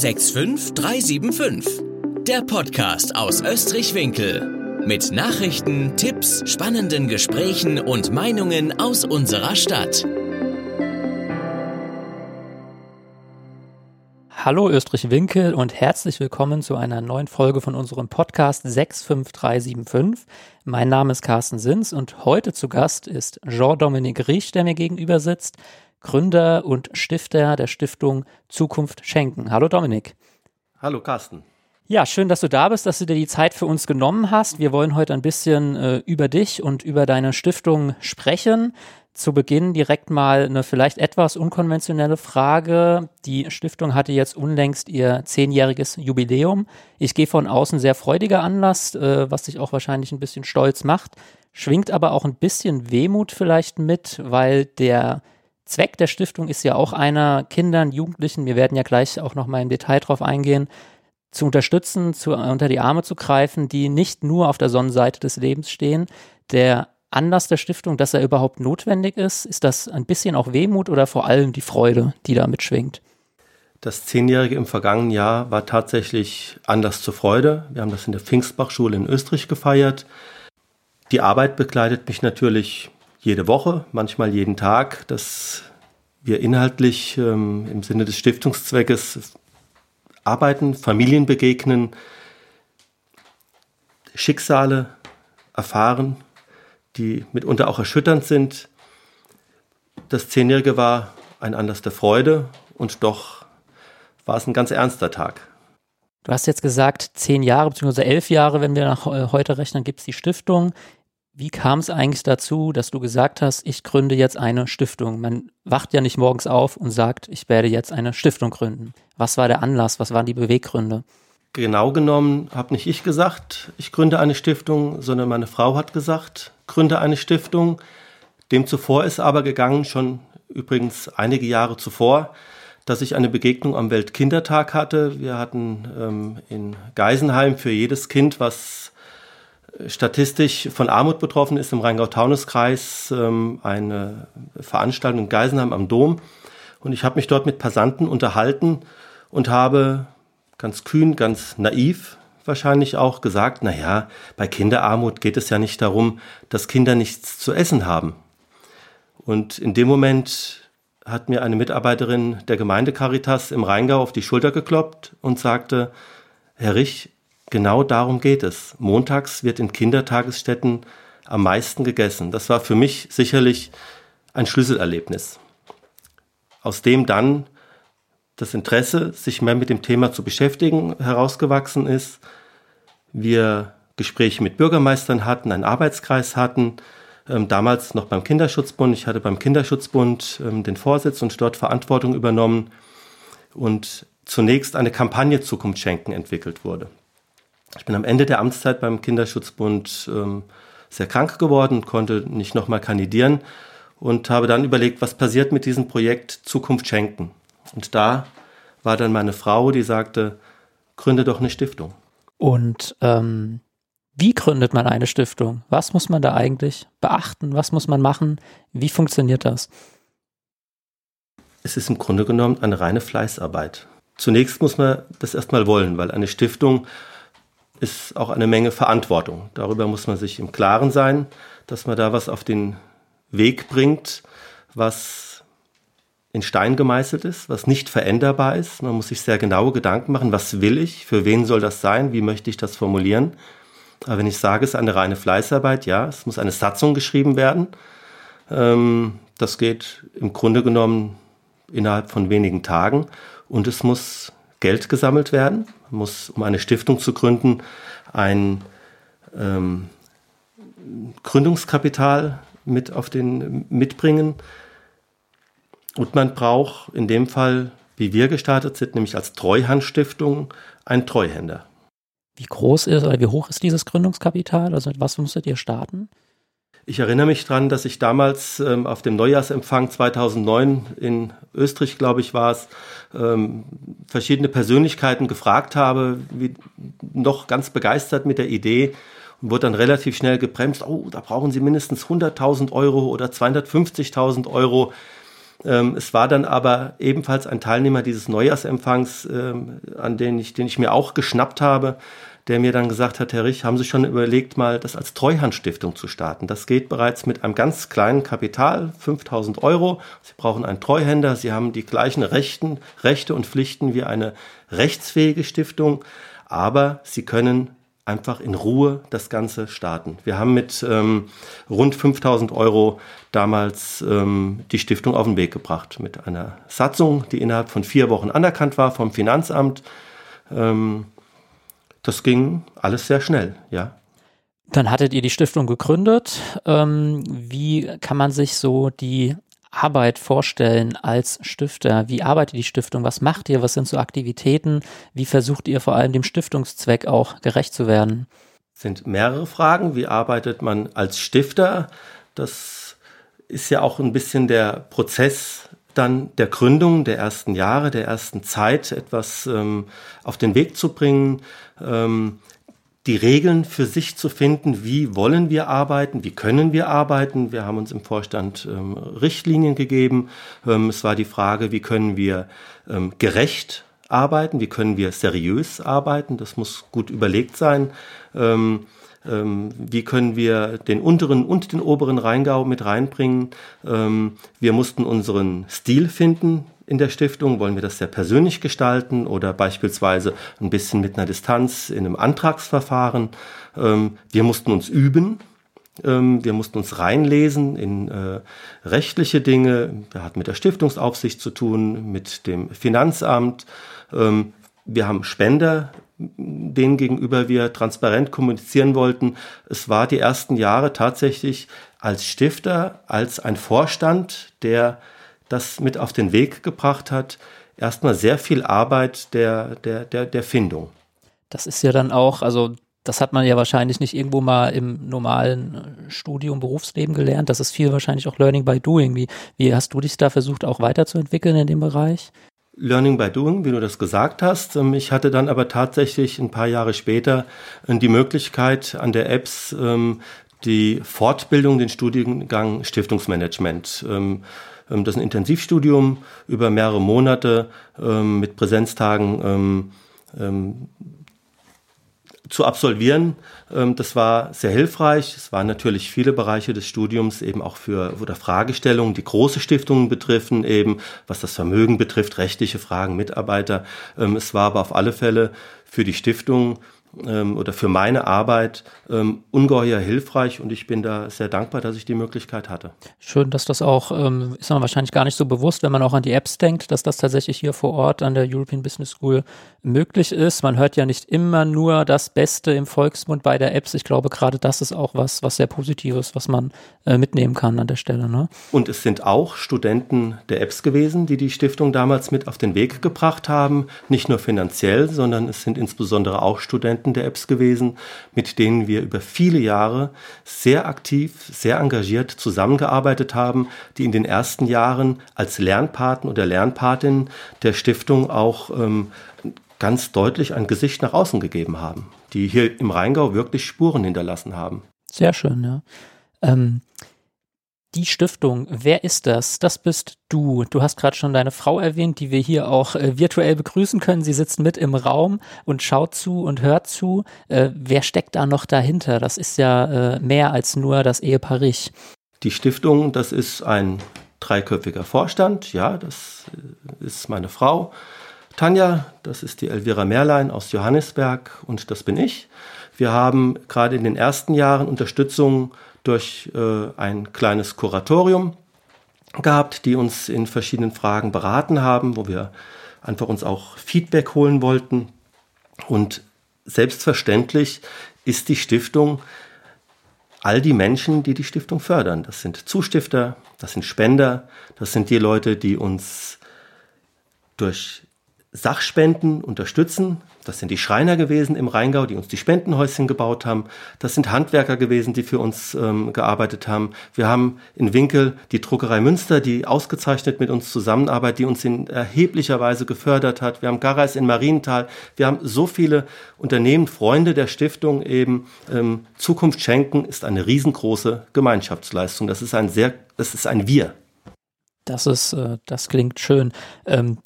65375. Der Podcast aus Österreich-Winkel. Mit Nachrichten, Tipps, spannenden Gesprächen und Meinungen aus unserer Stadt. Hallo Österreich-Winkel und herzlich willkommen zu einer neuen Folge von unserem Podcast 65375. Mein Name ist Carsten Sins und heute zu Gast ist Jean-Dominique Riesch, der mir gegenüber sitzt. Gründer und Stifter der Stiftung Zukunft schenken. Hallo Dominik. Hallo Carsten. Ja, schön, dass du da bist, dass du dir die Zeit für uns genommen hast. Wir wollen heute ein bisschen äh, über dich und über deine Stiftung sprechen. Zu Beginn direkt mal eine vielleicht etwas unkonventionelle Frage. Die Stiftung hatte jetzt unlängst ihr zehnjähriges Jubiläum. Ich gehe von außen sehr freudiger Anlass, äh, was dich auch wahrscheinlich ein bisschen stolz macht. Schwingt aber auch ein bisschen Wehmut vielleicht mit, weil der Zweck der Stiftung ist ja auch einer, Kindern, Jugendlichen, wir werden ja gleich auch noch mal im Detail drauf eingehen, zu unterstützen, zu, unter die Arme zu greifen, die nicht nur auf der Sonnenseite des Lebens stehen. Der Anlass der Stiftung, dass er überhaupt notwendig ist, ist das ein bisschen auch Wehmut oder vor allem die Freude, die da mitschwingt? Das Zehnjährige im vergangenen Jahr war tatsächlich Anlass zur Freude. Wir haben das in der Pfingstbachschule in Österreich gefeiert. Die Arbeit begleitet mich natürlich jede Woche, manchmal jeden Tag, dass wir inhaltlich ähm, im Sinne des Stiftungszweckes arbeiten, Familien begegnen, Schicksale erfahren, die mitunter auch erschütternd sind. Das Zehnjährige war ein Anlass der Freude und doch war es ein ganz ernster Tag. Du hast jetzt gesagt, zehn Jahre bzw. elf Jahre, wenn wir nach äh, heute rechnen, gibt es die Stiftung. Wie kam es eigentlich dazu, dass du gesagt hast, ich gründe jetzt eine Stiftung? Man wacht ja nicht morgens auf und sagt, ich werde jetzt eine Stiftung gründen. Was war der Anlass? Was waren die Beweggründe? Genau genommen habe nicht ich gesagt, ich gründe eine Stiftung, sondern meine Frau hat gesagt, gründe eine Stiftung. Dem zuvor ist aber gegangen, schon übrigens einige Jahre zuvor, dass ich eine Begegnung am Weltkindertag hatte. Wir hatten ähm, in Geisenheim für jedes Kind, was statistisch von Armut betroffen ist im Rheingau-Taunus-Kreis ähm, eine Veranstaltung in Geisenheim am Dom. Und ich habe mich dort mit Passanten unterhalten und habe ganz kühn, ganz naiv wahrscheinlich auch gesagt, na ja, bei Kinderarmut geht es ja nicht darum, dass Kinder nichts zu essen haben. Und in dem Moment hat mir eine Mitarbeiterin der Gemeinde Caritas im Rheingau auf die Schulter gekloppt und sagte, Herr Rich, Genau darum geht es. Montags wird in Kindertagesstätten am meisten gegessen. Das war für mich sicherlich ein Schlüsselerlebnis, aus dem dann das Interesse, sich mehr mit dem Thema zu beschäftigen, herausgewachsen ist. Wir Gespräche mit Bürgermeistern hatten, einen Arbeitskreis hatten, ähm, damals noch beim Kinderschutzbund. Ich hatte beim Kinderschutzbund ähm, den Vorsitz und dort Verantwortung übernommen und zunächst eine Kampagne Zukunft schenken entwickelt wurde. Ich bin am Ende der Amtszeit beim Kinderschutzbund ähm, sehr krank geworden, konnte nicht nochmal kandidieren und habe dann überlegt, was passiert mit diesem Projekt Zukunft schenken. Und da war dann meine Frau, die sagte, gründe doch eine Stiftung. Und ähm, wie gründet man eine Stiftung? Was muss man da eigentlich beachten? Was muss man machen? Wie funktioniert das? Es ist im Grunde genommen eine reine Fleißarbeit. Zunächst muss man das erstmal wollen, weil eine Stiftung ist auch eine Menge Verantwortung. Darüber muss man sich im Klaren sein, dass man da was auf den Weg bringt, was in Stein gemeißelt ist, was nicht veränderbar ist. Man muss sich sehr genaue Gedanken machen, was will ich, für wen soll das sein, wie möchte ich das formulieren. Aber wenn ich sage, es ist eine reine Fleißarbeit, ja, es muss eine Satzung geschrieben werden. Ähm, das geht im Grunde genommen innerhalb von wenigen Tagen und es muss Geld gesammelt werden. Man muss, um eine Stiftung zu gründen, ein ähm, Gründungskapital mit auf den mitbringen. Und man braucht in dem Fall, wie wir gestartet sind, nämlich als Treuhandstiftung, einen Treuhänder. Wie groß ist oder wie hoch ist dieses Gründungskapital? Also mit was musstet ihr starten? Ich erinnere mich daran, dass ich damals ähm, auf dem Neujahrsempfang 2009 in Österreich, glaube ich, war es, ähm, verschiedene Persönlichkeiten gefragt habe, wie, noch ganz begeistert mit der Idee und wurde dann relativ schnell gebremst. Oh, da brauchen Sie mindestens 100.000 Euro oder 250.000 Euro. Ähm, es war dann aber ebenfalls ein Teilnehmer dieses Neujahrsempfangs, ähm, an den ich, den ich mir auch geschnappt habe, der mir dann gesagt hat, Herr Rich, haben Sie schon überlegt, mal das als Treuhandstiftung zu starten? Das geht bereits mit einem ganz kleinen Kapital, 5000 Euro. Sie brauchen einen Treuhänder. Sie haben die gleichen Rechten, Rechte und Pflichten wie eine rechtsfähige Stiftung, aber Sie können einfach in Ruhe das Ganze starten. Wir haben mit ähm, rund 5000 Euro damals ähm, die Stiftung auf den Weg gebracht mit einer Satzung, die innerhalb von vier Wochen anerkannt war vom Finanzamt. Ähm, das ging alles sehr schnell, ja. Dann hattet ihr die Stiftung gegründet. Ähm, wie kann man sich so die Arbeit vorstellen als Stifter? Wie arbeitet die Stiftung? Was macht ihr? Was sind so Aktivitäten? Wie versucht ihr vor allem dem Stiftungszweck auch gerecht zu werden? sind mehrere Fragen. Wie arbeitet man als Stifter? Das ist ja auch ein bisschen der Prozess dann der Gründung der ersten Jahre, der ersten Zeit, etwas ähm, auf den Weg zu bringen, ähm, die Regeln für sich zu finden, wie wollen wir arbeiten, wie können wir arbeiten. Wir haben uns im Vorstand ähm, Richtlinien gegeben. Ähm, es war die Frage, wie können wir ähm, gerecht arbeiten, wie können wir seriös arbeiten. Das muss gut überlegt sein. Ähm, ähm, wie können wir den unteren und den oberen Rheingau mit reinbringen. Ähm, wir mussten unseren Stil finden in der Stiftung. Wollen wir das sehr persönlich gestalten oder beispielsweise ein bisschen mit einer Distanz in einem Antragsverfahren. Ähm, wir mussten uns üben. Wir mussten uns reinlesen in äh, rechtliche Dinge. Wir hatten mit der Stiftungsaufsicht zu tun, mit dem Finanzamt. wir haben Spender denen gegenüber wir transparent kommunizieren wollten. Es war die ersten Jahre tatsächlich als Stifter, als ein Vorstand, der das mit auf den Weg gebracht hat, erstmal sehr viel Arbeit der, der, der, der Findung. Das ist ja dann auch, also das hat man ja wahrscheinlich nicht irgendwo mal im normalen Studium, Berufsleben gelernt. Das ist viel wahrscheinlich auch Learning by Doing. Wie, wie hast du dich da versucht, auch weiterzuentwickeln in dem Bereich? Learning by Doing, wie du das gesagt hast. Ähm, ich hatte dann aber tatsächlich ein paar Jahre später äh, die Möglichkeit an der EBS ähm, die Fortbildung, den Studiengang Stiftungsmanagement. Ähm, das ist ein Intensivstudium über mehrere Monate mit Präsenztagen zu absolvieren. Ähm, das war sehr hilfreich. Es waren natürlich viele Bereiche des Studiums eben auch für oder Fragestellungen, die große Stiftungen betreffen, eben was das Vermögen betrifft, rechtliche Fragen, Mitarbeiter. Ähm, es war aber auf alle Fälle für die Stiftung ähm, oder für meine Arbeit ähm, ungeheuer hilfreich und ich bin da sehr dankbar, dass ich die Möglichkeit hatte. Schön, dass das auch, ähm, ist man wahrscheinlich gar nicht so bewusst, wenn man auch an die Apps denkt, dass das tatsächlich hier vor Ort an der European Business School möglich ist. Man hört ja nicht immer nur das Beste im Volksmund bei der Apps. Ich glaube, gerade das ist auch was, was sehr Positives, was man äh, mitnehmen kann an der Stelle. Ne? Und es sind auch Studenten der Apps gewesen, die die Stiftung damals mit auf den Weg gebracht haben. Nicht nur finanziell, sondern es sind insbesondere auch Studenten der Apps gewesen, mit denen wir über viele Jahre sehr aktiv, sehr engagiert zusammengearbeitet haben, die in den ersten Jahren als Lernpaten oder Lernpatin der Stiftung auch ähm, ganz deutlich ein Gesicht nach außen gegeben haben, die hier im Rheingau wirklich Spuren hinterlassen haben. Sehr schön, ja. Ähm, die Stiftung, wer ist das? Das bist du. Du hast gerade schon deine Frau erwähnt, die wir hier auch äh, virtuell begrüßen können. Sie sitzt mit im Raum und schaut zu und hört zu. Äh, wer steckt da noch dahinter? Das ist ja äh, mehr als nur das Ehepaar Rich. Die Stiftung, das ist ein dreiköpfiger Vorstand. Ja, das äh, ist meine Frau. Tanja, das ist die Elvira Merlein aus Johannesberg und das bin ich. Wir haben gerade in den ersten Jahren Unterstützung durch äh, ein kleines Kuratorium gehabt, die uns in verschiedenen Fragen beraten haben, wo wir einfach uns auch Feedback holen wollten. Und selbstverständlich ist die Stiftung all die Menschen, die die Stiftung fördern. Das sind Zustifter, das sind Spender, das sind die Leute, die uns durch Sachspenden unterstützen. Das sind die Schreiner gewesen im Rheingau, die uns die Spendenhäuschen gebaut haben. Das sind Handwerker gewesen, die für uns ähm, gearbeitet haben. Wir haben in Winkel die Druckerei Münster, die ausgezeichnet mit uns zusammenarbeitet, die uns in erheblicher Weise gefördert hat. Wir haben Garreis in Marienthal. Wir haben so viele Unternehmen, Freunde der Stiftung eben. Ähm, Zukunft schenken ist eine riesengroße Gemeinschaftsleistung. Das ist ein sehr, das ist ein Wir. Das ist, äh, das klingt schön. Ähm,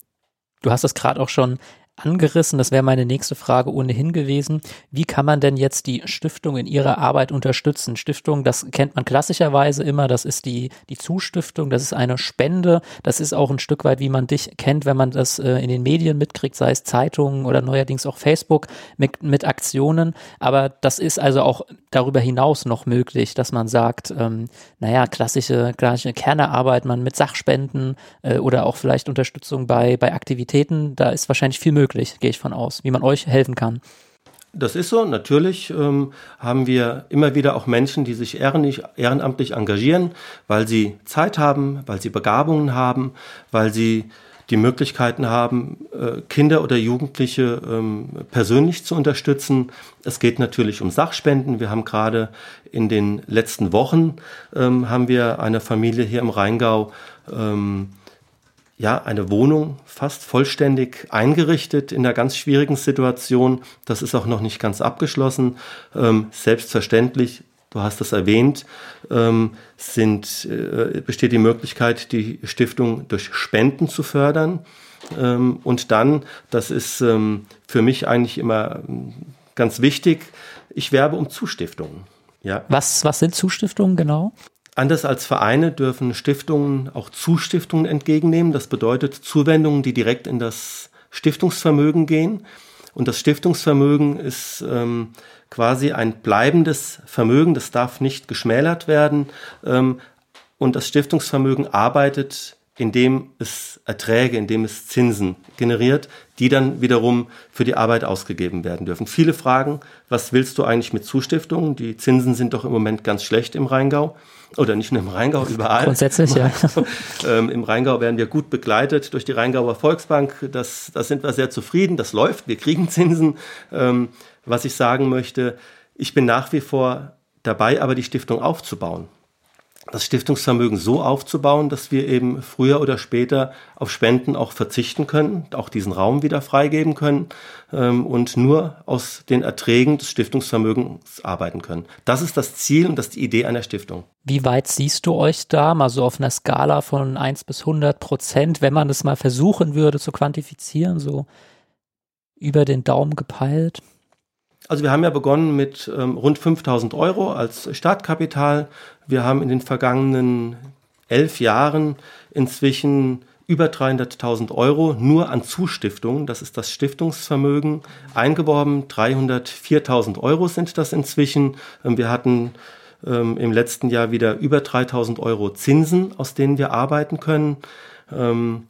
du hast es gerade auch schon angerissen. Das wäre meine nächste Frage ohnehin gewesen. Wie kann man denn jetzt die Stiftung in ihrer Arbeit unterstützen? Stiftung, das kennt man klassischerweise immer. Das ist die, die Zustiftung. Das ist eine Spende. Das ist auch ein Stück weit, wie man dich kennt, wenn man das äh, in den Medien mitkriegt, sei es Zeitungen oder neuerdings auch Facebook mit, mit Aktionen. Aber das ist also auch darüber hinaus noch möglich, dass man sagt, ähm, naja, klassische, klassische Kernearbeit, man mit Sachspenden äh, oder auch vielleicht Unterstützung bei, bei Aktivitäten, da ist wahrscheinlich viel möglich möglich, gehe ich von aus, wie man euch helfen kann. Das ist so. Natürlich ähm, haben wir immer wieder auch Menschen, die sich ehrenamtlich engagieren, weil sie Zeit haben, weil sie Begabungen haben, weil sie die Möglichkeiten haben, äh, Kinder oder Jugendliche ähm, persönlich zu unterstützen. Es geht natürlich um Sachspenden. Wir haben gerade in den letzten Wochen ähm, haben wir eine Familie hier im Rheingau ähm, ja, eine Wohnung fast vollständig eingerichtet in einer ganz schwierigen Situation. Das ist auch noch nicht ganz abgeschlossen. Ähm, selbstverständlich, du hast es erwähnt, ähm, sind, äh, besteht die Möglichkeit, die Stiftung durch Spenden zu fördern. Ähm, und dann, das ist ähm, für mich eigentlich immer ähm, ganz wichtig, ich werbe um Zustiftungen. Ja. Was, was sind Zustiftungen genau? Anders als Vereine dürfen Stiftungen auch Zustiftungen entgegennehmen. Das bedeutet Zuwendungen, die direkt in das Stiftungsvermögen gehen. Und das Stiftungsvermögen ist ähm, quasi ein bleibendes Vermögen, das darf nicht geschmälert werden. Ähm, und das Stiftungsvermögen arbeitet, indem es Erträge, indem es Zinsen generiert, die dann wiederum für die Arbeit ausgegeben werden dürfen. Viele fragen, was willst du eigentlich mit Zustiftungen? Die Zinsen sind doch im Moment ganz schlecht im Rheingau oder nicht nur im Rheingau, überall. Grundsätzlich, ja. Ähm, Im Rheingau werden wir gut begleitet durch die Rheingauer Volksbank. Das, das sind wir sehr zufrieden. Das läuft. Wir kriegen Zinsen. Ähm, was ich sagen möchte, ich bin nach wie vor dabei, aber die Stiftung aufzubauen das Stiftungsvermögen so aufzubauen, dass wir eben früher oder später auf Spenden auch verzichten können, auch diesen Raum wieder freigeben können ähm, und nur aus den Erträgen des Stiftungsvermögens arbeiten können. Das ist das Ziel und das ist die Idee einer Stiftung. Wie weit siehst du euch da, mal so auf einer Skala von 1 bis 100 Prozent, wenn man das mal versuchen würde zu quantifizieren, so über den Daumen gepeilt? Also wir haben ja begonnen mit ähm, rund 5000 Euro als Startkapital. Wir haben in den vergangenen elf Jahren inzwischen über 300.000 Euro nur an Zustiftungen, das ist das Stiftungsvermögen, eingeworben. 304.000 Euro sind das inzwischen. Ähm, wir hatten ähm, im letzten Jahr wieder über 3.000 Euro Zinsen, aus denen wir arbeiten können. Ähm,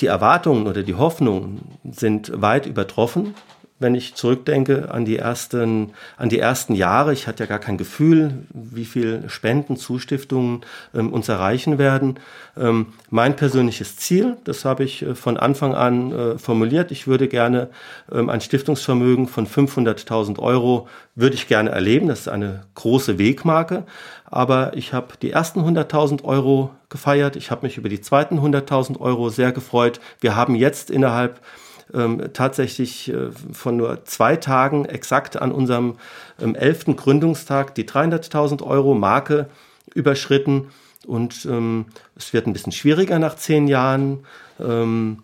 die Erwartungen oder die Hoffnungen sind weit übertroffen wenn ich zurückdenke an die ersten, an die ersten Jahre. Ich hatte ja gar kein Gefühl, wie viel Spenden, Zustiftungen ähm, uns erreichen werden. Ähm, mein persönliches Ziel, das habe ich äh, von Anfang an äh, formuliert. Ich würde gerne ähm, ein Stiftungsvermögen von 500.000 Euro würde ich gerne erleben. Das ist eine große Wegmarke. Aber ich habe die ersten 100.000 Euro gefeiert. Ich habe mich über die zweiten 100.000 Euro sehr gefreut. Wir haben jetzt innerhalb ähm, tatsächlich äh, von nur zwei Tagen exakt an unserem ähm, 11. Gründungstag die 300.000 Euro Marke überschritten. Und ähm, es wird ein bisschen schwieriger nach zehn Jahren. Ähm,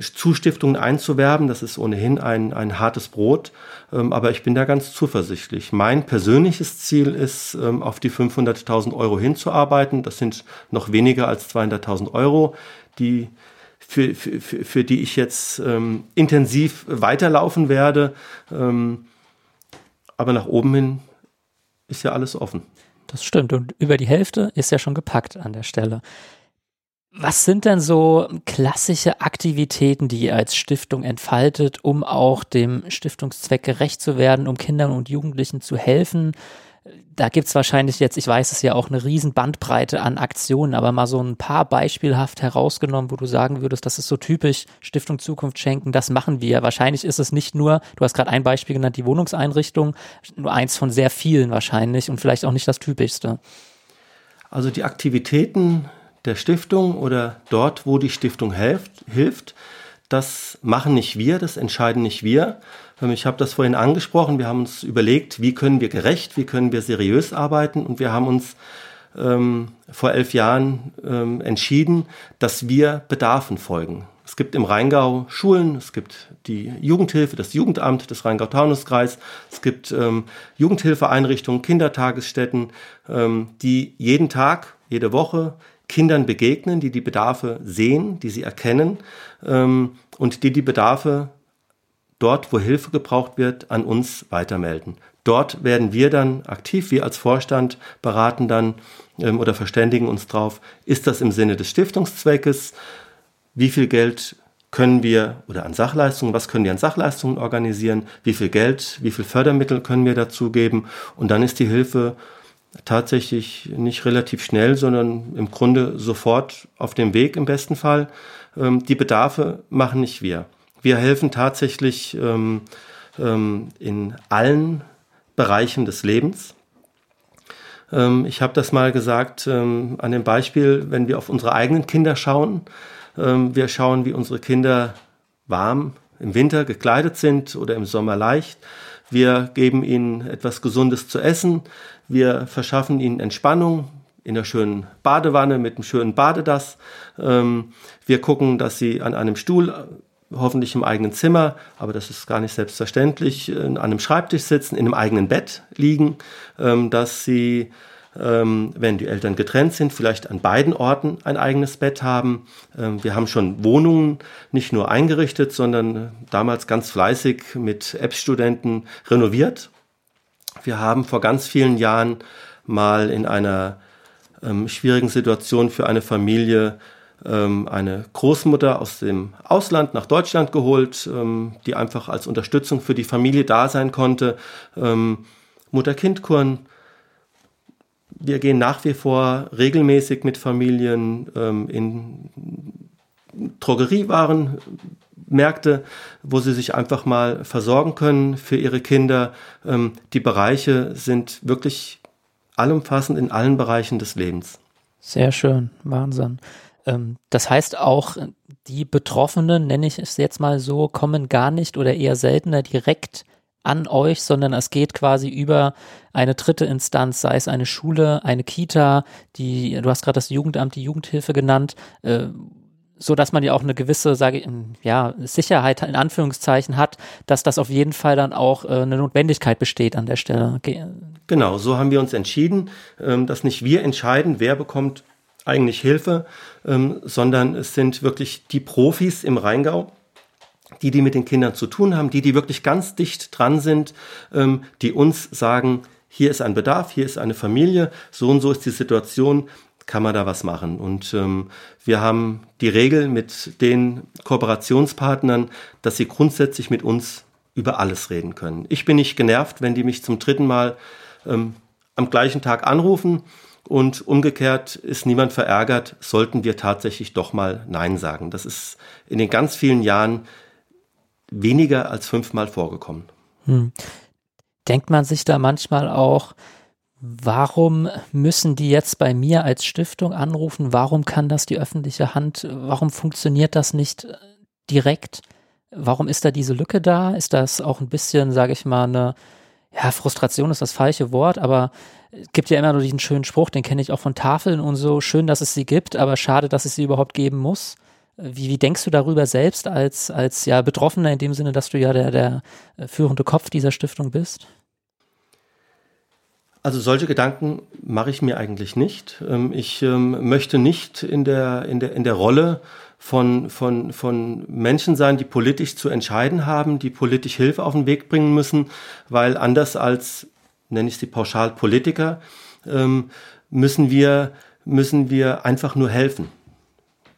Zustiftungen einzuwerben. Das ist ohnehin ein, ein hartes Brot, ähm, aber ich bin da ganz zuversichtlich. Mein persönliches Ziel ist, ähm, auf die 500.000 Euro hinzuarbeiten. Das sind noch weniger als 200.000 Euro, die für, für, für die ich jetzt ähm, intensiv weiterlaufen werde. Ähm, aber nach oben hin ist ja alles offen. Das stimmt. Und über die Hälfte ist ja schon gepackt an der Stelle. Was sind denn so klassische Aktivitäten, die ihr als Stiftung entfaltet, um auch dem Stiftungszweck gerecht zu werden, um Kindern und Jugendlichen zu helfen? Da gibt's wahrscheinlich jetzt, ich weiß es ja auch, eine riesen Bandbreite an Aktionen, aber mal so ein paar beispielhaft herausgenommen, wo du sagen würdest, das ist so typisch Stiftung Zukunft schenken, das machen wir. Wahrscheinlich ist es nicht nur, du hast gerade ein Beispiel genannt, die Wohnungseinrichtung, nur eins von sehr vielen wahrscheinlich und vielleicht auch nicht das typischste. Also die Aktivitäten der Stiftung oder dort, wo die Stiftung hilft, hilft das machen nicht wir, das entscheiden nicht wir. Ähm, ich habe das vorhin angesprochen. Wir haben uns überlegt, wie können wir gerecht, wie können wir seriös arbeiten und wir haben uns ähm, vor elf Jahren ähm, entschieden, dass wir Bedarfen folgen. Es gibt im Rheingau Schulen, es gibt die Jugendhilfe, das Jugendamt des Rheingau-Taunus-Kreis, es gibt ähm, Jugendhilfeeinrichtungen, Kindertagesstätten, ähm, die jeden Tag, jede Woche Kindern begegnen, die die Bedarfe sehen, die sie erkennen ähm, und die die Bedarfe dort, wo Hilfe gebraucht wird, an uns weitermelden. Dort werden wir dann aktiv, wir als Vorstand beraten dann ähm, oder verständigen uns drauf, ist das im Sinne des Stiftungszweckes, wie viel Geld können wir oder an Sachleistungen, was können wir an Sachleistungen organisieren, wie viel Geld, wie viel Fördermittel können wir dazu geben und dann ist die Hilfe tatsächlich nicht relativ schnell, sondern im Grunde sofort auf dem Weg im besten Fall. Ähm, die Bedarfe machen nicht wir. Wir helfen tatsächlich ähm, ähm, in allen Bereichen des Lebens. ich habe das mal gesagt an dem Beispiel, wenn wir auf unsere eigenen Kinder schauen, wir schauen, wie unsere Kinder warm im Winter gekleidet sind oder im Sommer leicht. Wir geben ihnen etwas Gesundes zu essen. Wir verschaffen ihnen Entspannung in einer schönen Badewanne mit einem schönen Badedass. Ähm, wir gucken, dass sie an einem Stuhl hoffentlich im eigenen Zimmer, aber das ist gar nicht selbstverständlich, äh, an einem Schreibtisch sitzen, in einem eigenen Bett liegen, ähm, dass sie wenn die Eltern getrennt sind, vielleicht an beiden Orten ein eigenes Bett haben. Ähm, wir haben schon Wohnungen nicht nur eingerichtet, sondern äh, damals ganz fleißig mit App-Studenten renoviert. Wir haben vor ganz vielen Jahren mal in einer ähm, schwierigen Situation für eine Familie ähm, eine Großmutter aus dem Ausland nach Deutschland geholt, ähm, die einfach als Unterstützung für die Familie da sein konnte. Ähm, Mutter-Kind-Kuren wir gehen nach wie vor regelmäßig mit Familien ähm, in Drogeriewarenmärkte, wo sie sich einfach mal versorgen können für ihre Kinder. Ähm, die Bereiche sind wirklich allumfassend in allen Bereichen des Lebens. Sehr schön, Wahnsinn. Ähm, das heißt auch, die Betroffenen, nenne ich es jetzt mal so, kommen gar nicht oder eher seltener direkt an euch, sondern es geht quasi über eine dritte Instanz, sei es eine Schule, eine Kita, die, du hast gerade das Jugendamt, die Jugendhilfe genannt, äh, so dass man ja auch eine gewisse, sage ich, ja, Sicherheit in Anführungszeichen hat, dass das auf jeden Fall dann auch äh, eine Notwendigkeit besteht an der Stelle. Okay. Genau, so haben wir uns entschieden, ähm, dass nicht wir entscheiden, wer bekommt eigentlich Hilfe, ähm, sondern es sind wirklich die Profis im Rheingau, die, die mit den Kindern zu tun haben, die, die wirklich ganz dicht dran sind, ähm, die uns sagen, hier ist ein Bedarf, hier ist eine Familie, so und so ist die Situation, kann man da was machen. Und ähm, wir haben die Regel mit den Kooperationspartnern, dass sie grundsätzlich mit uns über alles reden können. Ich bin nicht genervt, wenn die mich zum dritten Mal ähm, am gleichen Tag anrufen und umgekehrt ist niemand verärgert, sollten wir tatsächlich doch mal Nein sagen. Das ist in den ganz vielen Jahren weniger als fünfmal vorgekommen. Hm. Denkt man sich da manchmal auch, warum müssen die jetzt bei mir als Stiftung anrufen? Warum kann das die öffentliche Hand? Warum funktioniert das nicht äh, direkt? Warum ist da diese Lücke da? Ist das auch ein bisschen, sage ich mal, eine, ja, Frustration ist das falsche Wort, aber es gibt ja immer nur diesen schönen Spruch, den kenne ich auch von Tafeln und so. Schön, dass es sie gibt, aber schade, dass es sie überhaupt geben muss. Wie, wie denkst du darüber selbst als, als ja Betroffener in dem Sinne, dass du ja der, der äh, führende Kopf dieser Stiftung bist? Also solche Gedanken mache ich mir eigentlich nicht. Ähm, ich ähm, möchte nicht in der, in der, in der Rolle von, von, von Menschen sein, die politisch zu entscheiden haben, die politisch Hilfe auf den Weg bringen müssen, weil anders als, nenne ich sie pauschal, Politiker, ähm, müssen wir, müssen wir einfach nur helfen.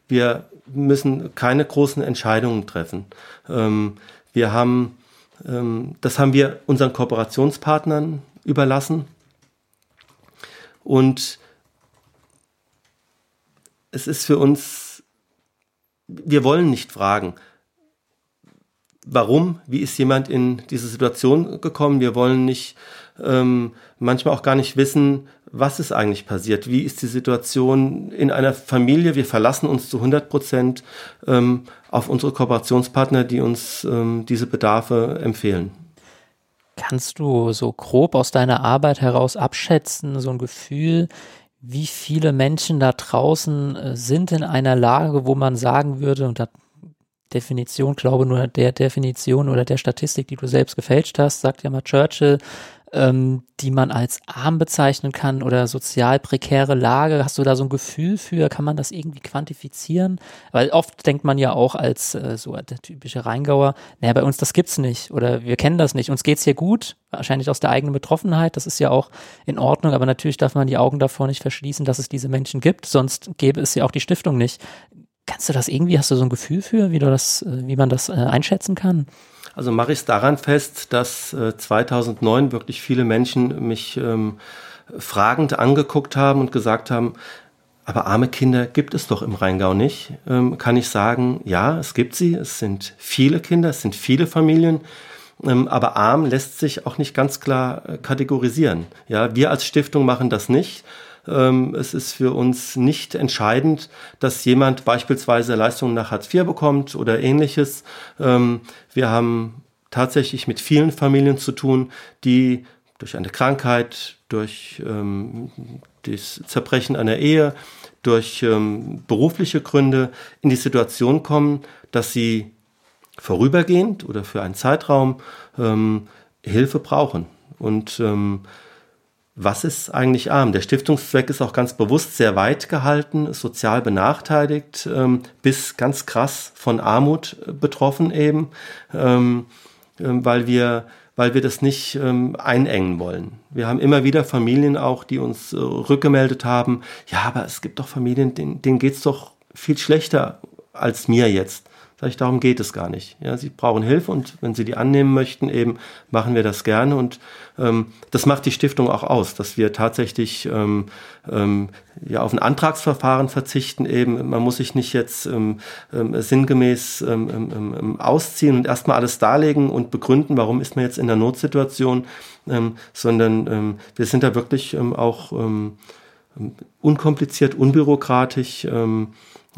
Wir müssen keine großen Entscheidungen treffen. Ähm, wir haben, ähm, das haben wir unseren Kooperationspartnern überlassen. Und es ist für uns, wir wollen nicht fragen, warum, wie ist jemand in diese Situation gekommen. Wir wollen nicht ähm, manchmal auch gar nicht wissen, was ist eigentlich passiert, wie ist die Situation in einer Familie. Wir verlassen uns zu 100 Prozent ähm, auf unsere Kooperationspartner, die uns ähm, diese Bedarfe empfehlen. Kannst du so grob aus deiner Arbeit heraus abschätzen, so ein Gefühl, wie viele Menschen da draußen äh, sind in einer Lage, wo man sagen würde, und da Definition, glaube nur der Definition oder der Statistik, die du selbst gefälscht hast, sagt ja mal Churchill, ähm, die man als arm bezeichnen kann oder sozial prekäre Lage? Hast du da so ein Gefühl für? Kann man das irgendwie quantifizieren? Weil oft denkt man ja auch als äh, so der typische Rheingauer, naja, bei uns das gibt's nicht oder wir kennen das nicht. Uns geht's hier gut, wahrscheinlich aus der eigenen Betroffenheit. Das ist ja auch in Ordnung, aber natürlich darf man die Augen davor nicht verschließen, dass es diese Menschen gibt. Sonst gäbe es ja auch die Stiftung nicht. Kannst du das irgendwie, hast du so ein Gefühl für, wie du das, äh, wie man das äh, einschätzen kann? Also mache ich es daran fest, dass äh, 2009 wirklich viele Menschen mich ähm, fragend angeguckt haben und gesagt haben, aber arme Kinder gibt es doch im Rheingau nicht. Ähm, kann ich sagen, ja, es gibt sie. Es sind viele Kinder, es sind viele Familien. Ähm, aber arm lässt sich auch nicht ganz klar äh, kategorisieren. Ja, wir als Stiftung machen das nicht. Ähm, es ist für uns nicht entscheidend, dass jemand beispielsweise Leistungen nach Hartz IV bekommt oder ähnliches. Ähm, wir haben tatsächlich mit vielen Familien zu tun, die durch eine Krankheit, durch ähm, das Zerbrechen einer Ehe, durch ähm, berufliche Gründe in die Situation kommen, dass sie vorübergehend oder für einen Zeitraum ähm, Hilfe brauchen. Und ähm, was ist eigentlich arm? Der Stiftungszweck ist auch ganz bewusst sehr weit gehalten, sozial benachteiligt, ähm, bis ganz krass von Armut äh, betroffen eben, ähm, äh, weil wir weil wir das nicht ähm, einengen wollen. Wir haben immer wieder Familien auch, die uns äh, rückgemeldet haben, ja, aber es gibt doch Familien, denen, denen geht's doch viel schlechter als mir jetzt. Sag ich, darum geht es gar nicht. Ja, sie brauchen Hilfe und wenn sie die annehmen möchten, eben machen wir das gerne. Und ähm, das macht die Stiftung auch aus, dass wir tatsächlich ähm, ähm, ja auf ein Antragsverfahren verzichten. Eben, man muss sich nicht jetzt ähm, ähm, sinngemäß ähm, ähm, ähm, ausziehen und erstmal alles darlegen und begründen, warum ist man jetzt in der Notsituation, ähm, sondern ähm, wir sind da wirklich ähm, auch ähm, unkompliziert, unbürokratisch ähm,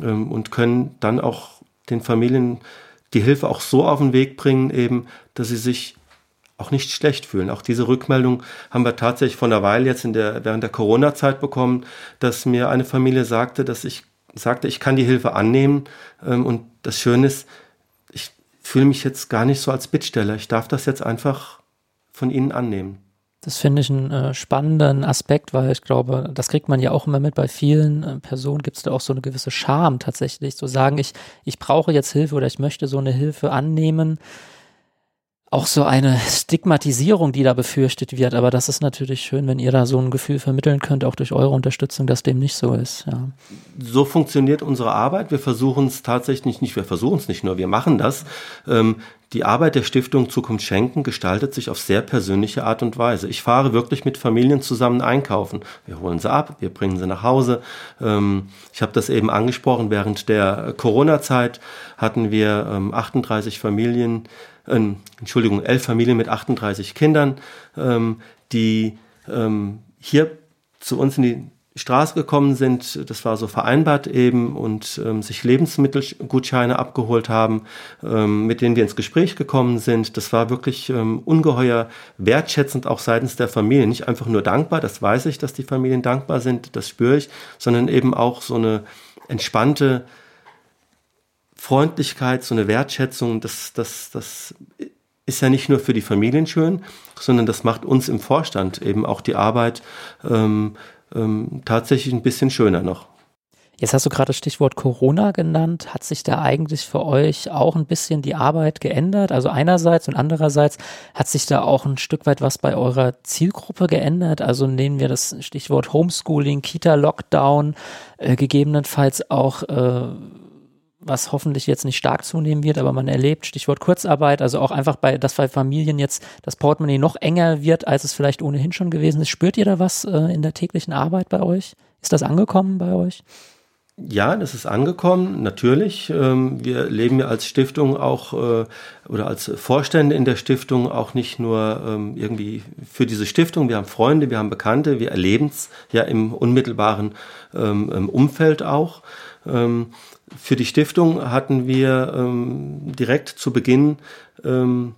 ähm, und können dann auch den Familien die Hilfe auch so auf den Weg bringen, eben, dass sie sich auch nicht schlecht fühlen. Auch diese Rückmeldung haben wir tatsächlich von der Weile jetzt in der, während der Corona-Zeit bekommen, dass mir eine Familie sagte, dass ich sagte, ich kann die Hilfe annehmen. Ähm, und das Schöne ist, ich fühle mich jetzt gar nicht so als Bittsteller. Ich darf das jetzt einfach von Ihnen annehmen. Das finde ich einen äh, spannenden Aspekt, weil ich glaube, das kriegt man ja auch immer mit bei vielen äh, Personen, gibt es da auch so eine gewisse Scham tatsächlich, zu sagen, ich, ich brauche jetzt Hilfe oder ich möchte so eine Hilfe annehmen auch so eine Stigmatisierung, die da befürchtet wird. Aber das ist natürlich schön, wenn ihr da so ein Gefühl vermitteln könnt, auch durch eure Unterstützung, dass dem nicht so ist. Ja. So funktioniert unsere Arbeit. Wir versuchen es tatsächlich nicht, wir versuchen es nicht nur, wir machen das. Ähm, die Arbeit der Stiftung Zukunft Schenken gestaltet sich auf sehr persönliche Art und Weise. Ich fahre wirklich mit Familien zusammen einkaufen. Wir holen sie ab, wir bringen sie nach Hause. Ähm, ich habe das eben angesprochen, während der Corona-Zeit hatten wir ähm, 38 Familien, äh, Entschuldigung, elf Familien mit 38 Kindern, ähm, die ähm, hier zu uns in die Straße gekommen sind, das war so vereinbart eben, und ähm, sich Lebensmittelgutscheine abgeholt haben, ähm, mit denen wir ins Gespräch gekommen sind. Das war wirklich ähm, ungeheuer wertschätzend auch seitens der Familie. Nicht einfach nur dankbar, das weiß ich, dass die Familien dankbar sind, das spüre ich, sondern eben auch so eine entspannte Freundlichkeit, so eine Wertschätzung, das, das, das ist ja nicht nur für die Familien schön, sondern das macht uns im Vorstand eben auch die Arbeit ähm, ähm, tatsächlich ein bisschen schöner noch. Jetzt hast du gerade das Stichwort Corona genannt. Hat sich da eigentlich für euch auch ein bisschen die Arbeit geändert? Also einerseits und andererseits hat sich da auch ein Stück weit was bei eurer Zielgruppe geändert? Also nehmen wir das Stichwort Homeschooling, Kita-Lockdown, äh, gegebenenfalls auch äh, was hoffentlich jetzt nicht stark zunehmen wird, aber man erlebt, Stichwort Kurzarbeit, also auch einfach bei, dass bei Familien jetzt das Portemonnaie noch enger wird, als es vielleicht ohnehin schon gewesen ist. Spürt ihr da was äh, in der täglichen Arbeit bei euch? Ist das angekommen bei euch? Ja, das ist angekommen, natürlich. Ähm, wir leben ja als Stiftung auch äh, oder als Vorstände in der Stiftung auch nicht nur ähm, irgendwie für diese Stiftung. Wir haben Freunde, wir haben Bekannte, wir erleben es ja im unmittelbaren ähm, Umfeld auch. Für die Stiftung hatten wir ähm, direkt zu Beginn ähm,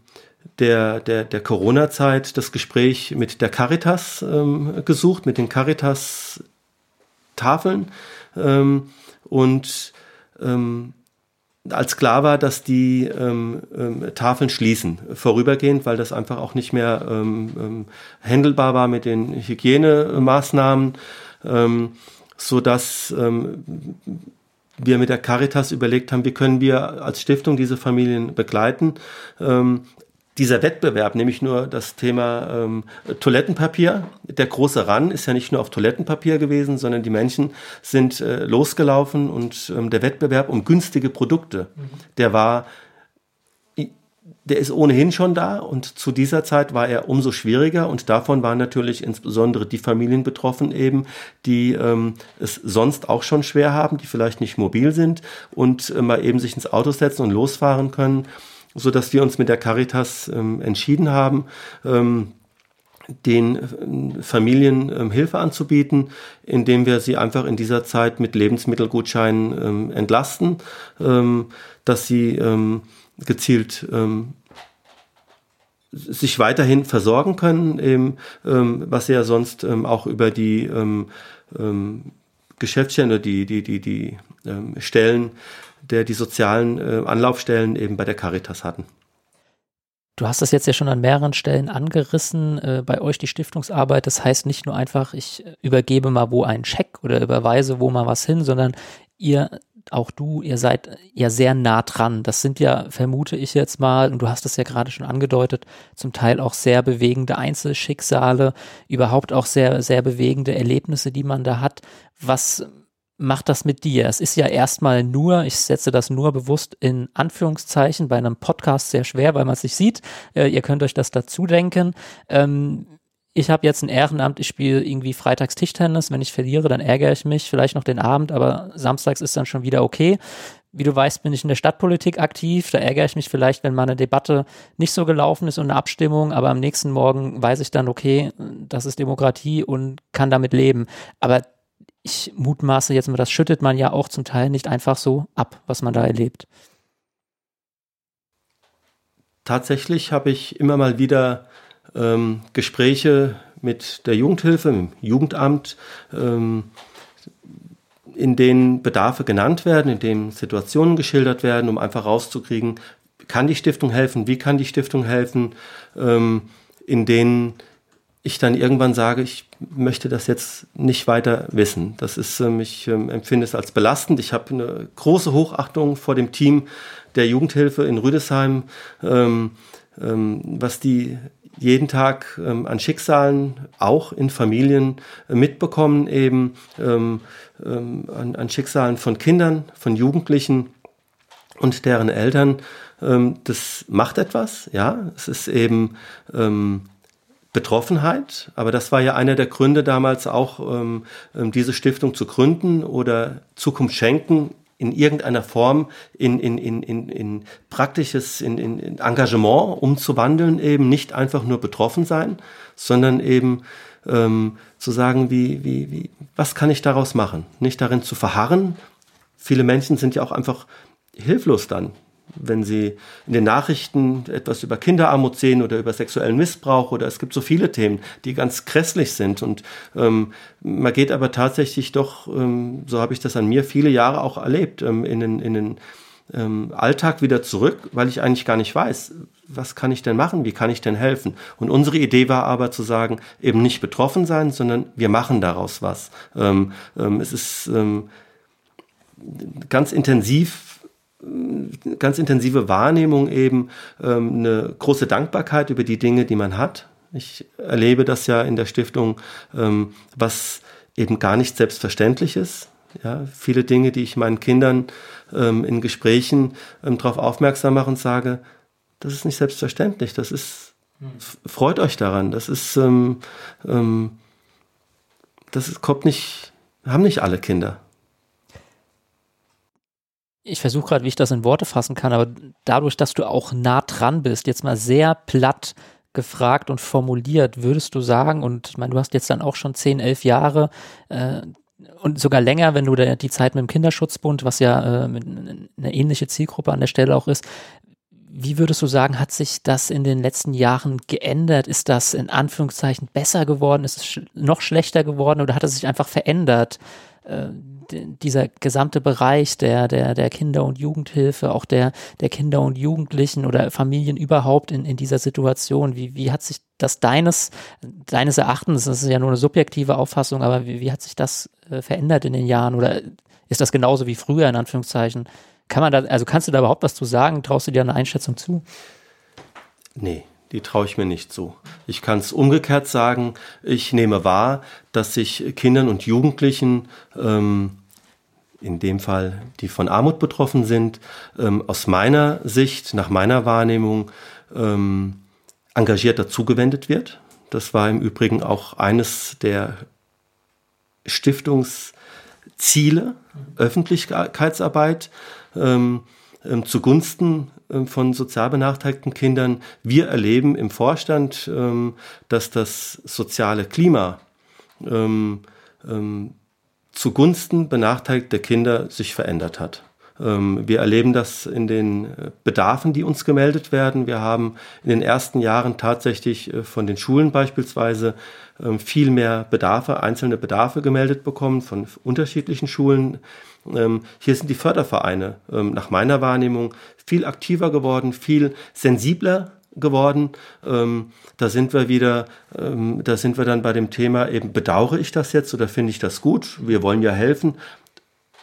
der, der, der Corona-Zeit das Gespräch mit der Caritas ähm, gesucht, mit den Caritas Tafeln ähm, und ähm, als klar war, dass die ähm, ähm, Tafeln schließen, vorübergehend, weil das einfach auch nicht mehr ähm, ähm, handelbar war mit den Hygienemaßnahmen, ähm, so dass ähm, wir mit der Caritas überlegt haben, wie können wir als Stiftung diese Familien begleiten. Ähm, dieser Wettbewerb, nämlich nur das Thema ähm, Toilettenpapier. Der große Ran ist ja nicht nur auf Toilettenpapier gewesen, sondern die Menschen sind äh, losgelaufen und ähm, der Wettbewerb um günstige Produkte, mhm. der war der ist ohnehin schon da und zu dieser Zeit war er umso schwieriger und davon waren natürlich insbesondere die Familien betroffen eben, die ähm, es sonst auch schon schwer haben, die vielleicht nicht mobil sind und äh, mal eben sich ins Auto setzen und losfahren können, so dass wir uns mit der Caritas ähm, entschieden haben, ähm, den äh, Familien ähm, Hilfe anzubieten, indem wir sie einfach in dieser Zeit mit Lebensmittelgutscheinen ähm, entlasten, ähm, dass sie gezielt ähm, sich weiterhin versorgen können, eben, ähm, was sie ja sonst ähm, auch über die ähm, ähm, Geschäftsstellen oder die, die, die, die ähm, Stellen, der die sozialen äh, Anlaufstellen eben bei der Caritas hatten. Du hast das jetzt ja schon an mehreren Stellen angerissen, äh, bei euch die Stiftungsarbeit. Das heißt nicht nur einfach, ich übergebe mal wo einen Scheck oder überweise wo mal was hin, sondern ihr auch du, ihr seid ja sehr nah dran. Das sind ja, vermute ich jetzt mal, und du hast es ja gerade schon angedeutet, zum Teil auch sehr bewegende Einzelschicksale, überhaupt auch sehr, sehr bewegende Erlebnisse, die man da hat. Was macht das mit dir? Es ist ja erstmal nur, ich setze das nur bewusst in Anführungszeichen, bei einem Podcast sehr schwer, weil man es nicht sieht. Äh, ihr könnt euch das dazu denken. Ähm, ich habe jetzt ein Ehrenamt, ich spiele irgendwie freitags Tischtennis. Wenn ich verliere, dann ärgere ich mich, vielleicht noch den Abend, aber samstags ist dann schon wieder okay. Wie du weißt, bin ich in der Stadtpolitik aktiv. Da ärgere ich mich vielleicht, wenn mal eine Debatte nicht so gelaufen ist und eine Abstimmung, aber am nächsten Morgen weiß ich dann, okay, das ist Demokratie und kann damit leben. Aber ich mutmaße jetzt mal, das schüttet man ja auch zum Teil nicht einfach so ab, was man da erlebt. Tatsächlich habe ich immer mal wieder ähm, Gespräche mit der Jugendhilfe, dem Jugendamt, ähm, in denen Bedarfe genannt werden, in denen Situationen geschildert werden, um einfach rauszukriegen, kann die Stiftung helfen, wie kann die Stiftung helfen, ähm, in denen ich dann irgendwann sage, ich möchte das jetzt nicht weiter wissen. Das ist, ähm, ich ähm, empfinde es als belastend. Ich habe eine große Hochachtung vor dem Team der Jugendhilfe in Rüdesheim, ähm, ähm, was die jeden Tag ähm, an Schicksalen, auch in Familien, äh, mitbekommen, eben ähm, ähm, an, an, Schicksalen von Kindern, von Jugendlichen und deren Eltern. Ähm, das macht etwas, ja. Es ist eben ähm, Betroffenheit, aber das war ja einer der Gründe damals auch, ähm, diese Stiftung zu gründen oder Zukunft schenken in irgendeiner Form in, in, in, in, in praktisches in, in, in Engagement umzuwandeln, eben nicht einfach nur betroffen sein, sondern eben ähm, zu sagen, wie, wie, wie, was kann ich daraus machen? Nicht darin zu verharren. Viele Menschen sind ja auch einfach hilflos dann wenn Sie in den Nachrichten etwas über Kinderarmut sehen oder über sexuellen Missbrauch oder es gibt so viele Themen, die ganz grässlich sind und ähm, man geht aber tatsächlich doch, ähm, so habe ich das an mir viele Jahre auch erlebt, ähm, in den, in den ähm, Alltag wieder zurück, weil ich eigentlich gar nicht weiß, was kann ich denn machen, wie kann ich denn helfen. Und unsere Idee war aber zu sagen, eben nicht betroffen sein, sondern wir machen daraus was. Ähm, ähm, es ist ganz intensiv ganz intensive Wahrnehmung eben, ähm, eine große Dankbarkeit über die Dinge, die man hat. Ich erlebe das ja in der Stiftung, ähm, was eben gar nicht selbstverständlich ist. Ja, viele Dinge, die ich meinen Kindern ähm, in Gesprächen ähm, darauf aufmerksam mache und sage, das ist nicht selbstverständlich, das ist, freut euch daran, das ist, ähm, ähm, das ist, kommt nicht, haben nicht alle Kinder ich versuche gerade, wie ich das in Worte fassen kann, aber dadurch, dass du auch nah dran bist, jetzt mal sehr platt gefragt und formuliert, würdest du sagen, und ich meine, du hast jetzt dann auch schon zehn, elf Jahre äh, und sogar länger, wenn du da die Zeit mit dem Kinderschutzbund, was ja äh, eine ähnliche Zielgruppe an der Stelle auch ist, wie würdest du sagen, hat sich das in den letzten Jahren geändert? Ist das in Anführungszeichen besser geworden? Ist es sch noch schlechter geworden oder hat es sich einfach verändert? Äh, dieser gesamte Bereich der, der, der Kinder- und Jugendhilfe, auch der, der Kinder und Jugendlichen oder Familien überhaupt in, in dieser Situation, wie, wie hat sich das deines, deines Erachtens, das ist ja nur eine subjektive Auffassung, aber wie, wie hat sich das äh, verändert in den Jahren oder ist das genauso wie früher in Anführungszeichen? Kann man da, also kannst du da überhaupt was zu sagen? Traust du dir eine Einschätzung zu? Nee, die traue ich mir nicht zu. Ich kann es umgekehrt sagen, ich nehme wahr, dass sich Kindern und Jugendlichen, ähm, in dem Fall die von Armut betroffen sind, ähm, aus meiner Sicht, nach meiner Wahrnehmung, ähm, engagiert dazugewendet wird. Das war im Übrigen auch eines der Stiftungsziele, Öffentlichkeitsarbeit ähm, ähm, zugunsten ähm, von sozial benachteiligten Kindern. Wir erleben im Vorstand, ähm, dass das soziale Klima zugunsten benachteiligter Kinder sich verändert hat. Ähm, wir erleben das in den äh, Bedarfen, die uns gemeldet werden. Wir haben in den ersten Jahren tatsächlich äh, von den Schulen beispielsweise ähm, viel mehr Bedarfe, einzelne Bedarfe gemeldet bekommen von unterschiedlichen Schulen. Ähm, hier sind die Fördervereine nach meiner Wahrnehmung viel aktiver geworden, viel sensibler geworden. da sind wir wieder, da sind wir dann bei dem Thema eben, bedauere ich das jetzt oder finde ich das gut? Wir wollen ja helfen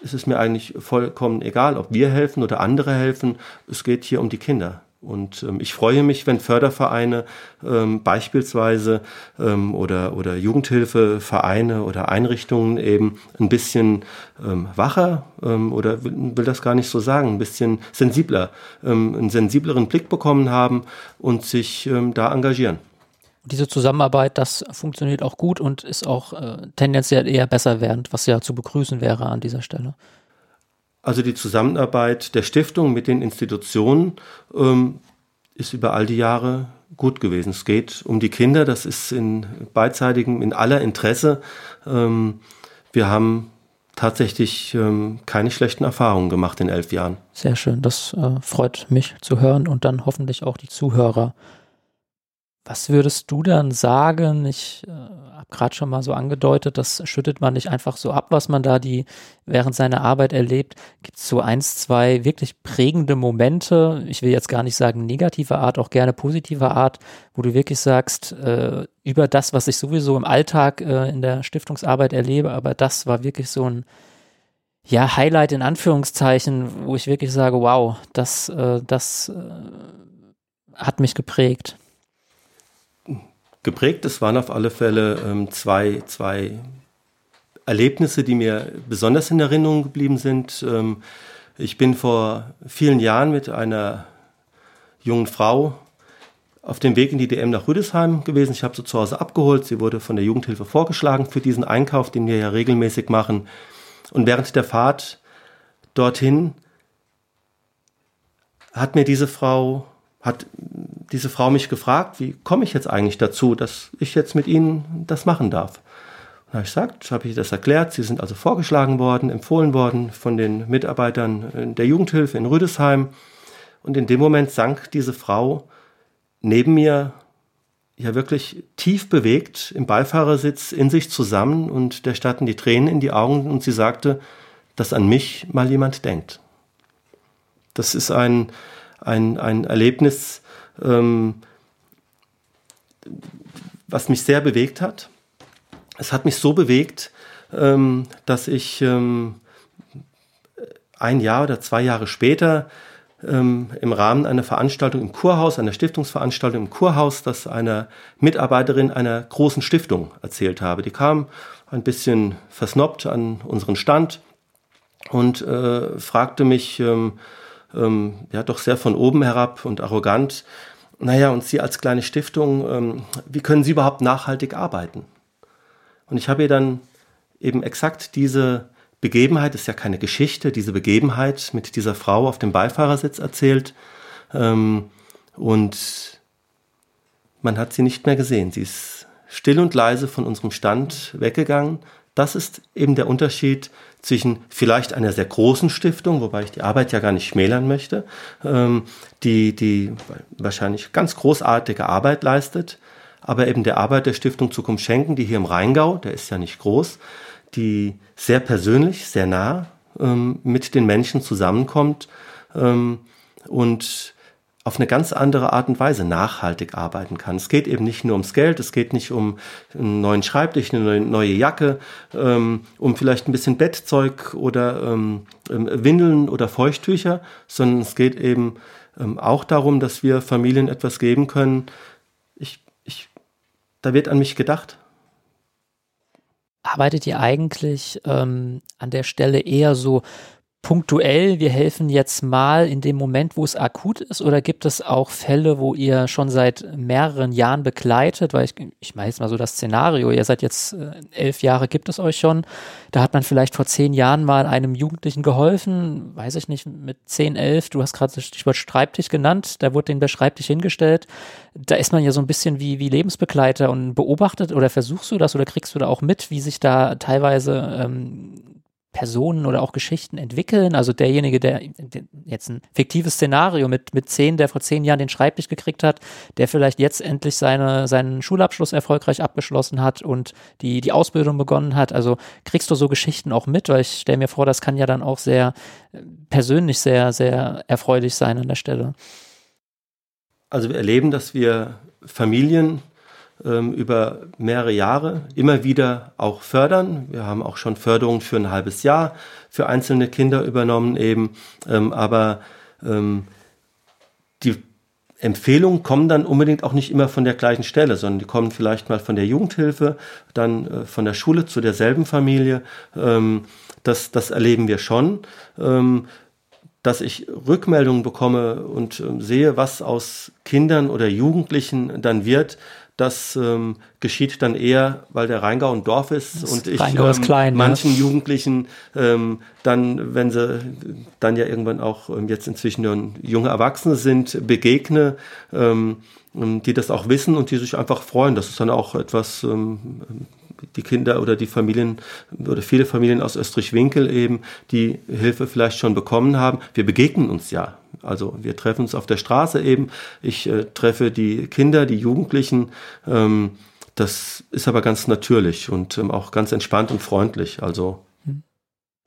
ist es mir eigentlich vollkommen egal, ob wir helfen oder andere helfen. Es geht hier um die Kinder. Und ähm, ich freue mich, wenn Fördervereine ähm, beispielsweise ähm, oder, oder Jugendhilfevereine oder Einrichtungen eben ein bisschen ähm, wacher ähm, oder will, will, das gar nicht so sagen, ein bisschen sensibler, ähm, einen sensibleren Blick bekommen haben und sich ähm, da engagieren. Diese Zusammenarbeit, das funktioniert auch gut und ist auch äh, tendenziell eher besser werdend, was ja zu begrüßen wäre an dieser Stelle. Also die Zusammenarbeit der Stiftung mit den Institutionen ähm, ist über all die Jahre gut gewesen. Es geht um die Kinder, das ist in beidseitigem, in aller Interesse. Ähm, wir haben tatsächlich ähm, keine schlechten Erfahrungen gemacht in elf Jahren. Sehr schön, das äh, freut mich zu hören und dann hoffentlich auch die Zuhörer. Was würdest du dann sagen? Ich äh, habe gerade schon mal so angedeutet, das schüttet man nicht einfach so ab, was man da die während seiner Arbeit erlebt. Gibt es so eins, zwei wirklich prägende Momente? Ich will jetzt gar nicht sagen negativer Art, auch gerne positiver Art, wo du wirklich sagst, äh, über das, was ich sowieso im Alltag äh, in der Stiftungsarbeit erlebe, aber das war wirklich so ein ja, Highlight in Anführungszeichen, wo ich wirklich sage, wow, das, äh, das äh, hat mich geprägt geprägt. Es waren auf alle Fälle ähm, zwei, zwei Erlebnisse, die mir besonders in Erinnerung geblieben sind. Ähm, ich bin vor vielen Jahren mit einer jungen Frau auf dem Weg in die DM nach Rüdesheim gewesen. Ich habe sie zu Hause abgeholt. Sie wurde von der Jugendhilfe vorgeschlagen für diesen Einkauf, den wir ja regelmäßig machen. Und während der Fahrt dorthin hat mir diese Frau, hat diese Frau mich gefragt, wie komme ich jetzt eigentlich dazu, dass ich jetzt mit Ihnen das machen darf. Und habe ich gesagt, habe ich das erklärt. Sie sind also vorgeschlagen worden, empfohlen worden von den Mitarbeitern der Jugendhilfe in Rüdesheim. Und in dem Moment sank diese Frau neben mir ja wirklich tief bewegt im Beifahrersitz in sich zusammen und der starrten die Tränen in die Augen und sie sagte, dass an mich mal jemand denkt. Das ist ein, ein, ein Erlebnis, ähm, was mich sehr bewegt hat. Es hat mich so bewegt, ähm, dass ich ähm, ein Jahr oder zwei Jahre später ähm, im Rahmen einer Veranstaltung im Kurhaus, einer Stiftungsveranstaltung im Kurhaus, das einer Mitarbeiterin einer großen Stiftung erzählt habe. Die kam ein bisschen versnoppt an unseren Stand und äh, fragte mich, ähm, ähm, ja doch sehr von oben herab und arrogant, naja, und Sie als kleine Stiftung, ähm, wie können Sie überhaupt nachhaltig arbeiten? Und ich habe ihr dann eben exakt diese Begebenheit, ist ja keine Geschichte, diese Begebenheit mit dieser Frau auf dem Beifahrersitz erzählt. Ähm, und man hat sie nicht mehr gesehen. Sie ist still und leise von unserem Stand weggegangen. Das ist eben der Unterschied zwischen vielleicht einer sehr großen Stiftung, wobei ich die Arbeit ja gar nicht schmälern möchte, ähm, die, die wahrscheinlich ganz großartige Arbeit leistet, aber eben der Arbeit der Stiftung Zukunft Schenken, die hier im Rheingau, der ist ja nicht groß, die sehr persönlich, sehr nah ähm, mit den Menschen zusammenkommt ähm, und auf eine ganz andere Art und Weise nachhaltig arbeiten kann. Es geht eben nicht nur ums Geld, es geht nicht um einen neuen Schreibtisch, eine neue Jacke, ähm, um vielleicht ein bisschen Bettzeug oder ähm, ähm, Windeln oder Feuchttücher, sondern es geht eben ähm, auch darum, dass wir Familien etwas geben können. Ich, ich, da wird an mich gedacht. Arbeitet ihr eigentlich ähm, an der Stelle eher so punktuell, wir helfen jetzt mal in dem Moment, wo es akut ist, oder gibt es auch Fälle, wo ihr schon seit mehreren Jahren begleitet, weil ich, ich mache jetzt mal so das Szenario, ihr seid jetzt äh, elf Jahre, gibt es euch schon, da hat man vielleicht vor zehn Jahren mal einem Jugendlichen geholfen, weiß ich nicht, mit zehn, elf, du hast gerade das Stichwort Schreibtisch genannt, da wurde den der Schreibtisch hingestellt, da ist man ja so ein bisschen wie, wie Lebensbegleiter und beobachtet oder versuchst du das oder kriegst du da auch mit, wie sich da teilweise ähm, Personen oder auch Geschichten entwickeln. Also derjenige, der jetzt ein fiktives Szenario mit, mit zehn, der vor zehn Jahren den Schreibtisch gekriegt hat, der vielleicht jetzt endlich seine, seinen Schulabschluss erfolgreich abgeschlossen hat und die, die Ausbildung begonnen hat. Also kriegst du so Geschichten auch mit, weil ich stelle mir vor, das kann ja dann auch sehr äh, persönlich sehr, sehr erfreulich sein an der Stelle. Also wir erleben, dass wir Familien ähm, über mehrere Jahre immer wieder auch fördern. Wir haben auch schon Förderungen für ein halbes Jahr für einzelne Kinder übernommen eben. Ähm, aber ähm, die Empfehlungen kommen dann unbedingt auch nicht immer von der gleichen Stelle, sondern die kommen vielleicht mal von der Jugendhilfe, dann äh, von der Schule zu derselben Familie. Ähm, das, das erleben wir schon. Ähm, dass ich Rückmeldungen bekomme und äh, sehe, was aus Kindern oder Jugendlichen dann wird, das ähm, geschieht dann eher, weil der Rheingau ein Dorf ist das und ich ähm, klein, manchen ja. Jugendlichen ähm, dann, wenn sie dann ja irgendwann auch ähm, jetzt inzwischen junge Erwachsene sind, begegne, ähm, ähm, die das auch wissen und die sich einfach freuen. Das ist dann auch etwas, die Kinder oder die Familien oder viele Familien aus Österreich-Winkel eben, die Hilfe vielleicht schon bekommen haben. Wir begegnen uns ja. Also wir treffen uns auf der Straße eben. Ich äh, treffe die Kinder, die Jugendlichen. Ähm, das ist aber ganz natürlich und ähm, auch ganz entspannt und freundlich. Also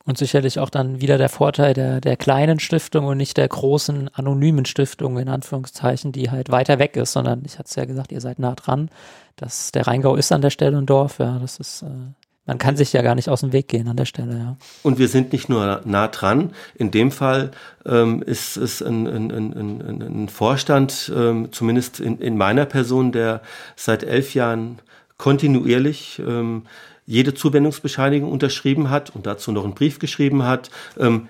und sicherlich auch dann wieder der Vorteil der, der kleinen Stiftung und nicht der großen anonymen Stiftung, in Anführungszeichen, die halt weiter weg ist, sondern ich hatte es ja gesagt, ihr seid nah dran. Das, der Rheingau ist an der Stelle ein Dorf, ja, das ist, äh, man kann sich ja gar nicht aus dem Weg gehen an der Stelle, ja. Und wir sind nicht nur nah dran, in dem Fall ähm, ist es ein, ein, ein, ein Vorstand, ähm, zumindest in, in meiner Person, der seit elf Jahren kontinuierlich ähm, jede Zuwendungsbescheinigung unterschrieben hat und dazu noch einen Brief geschrieben hat, ähm,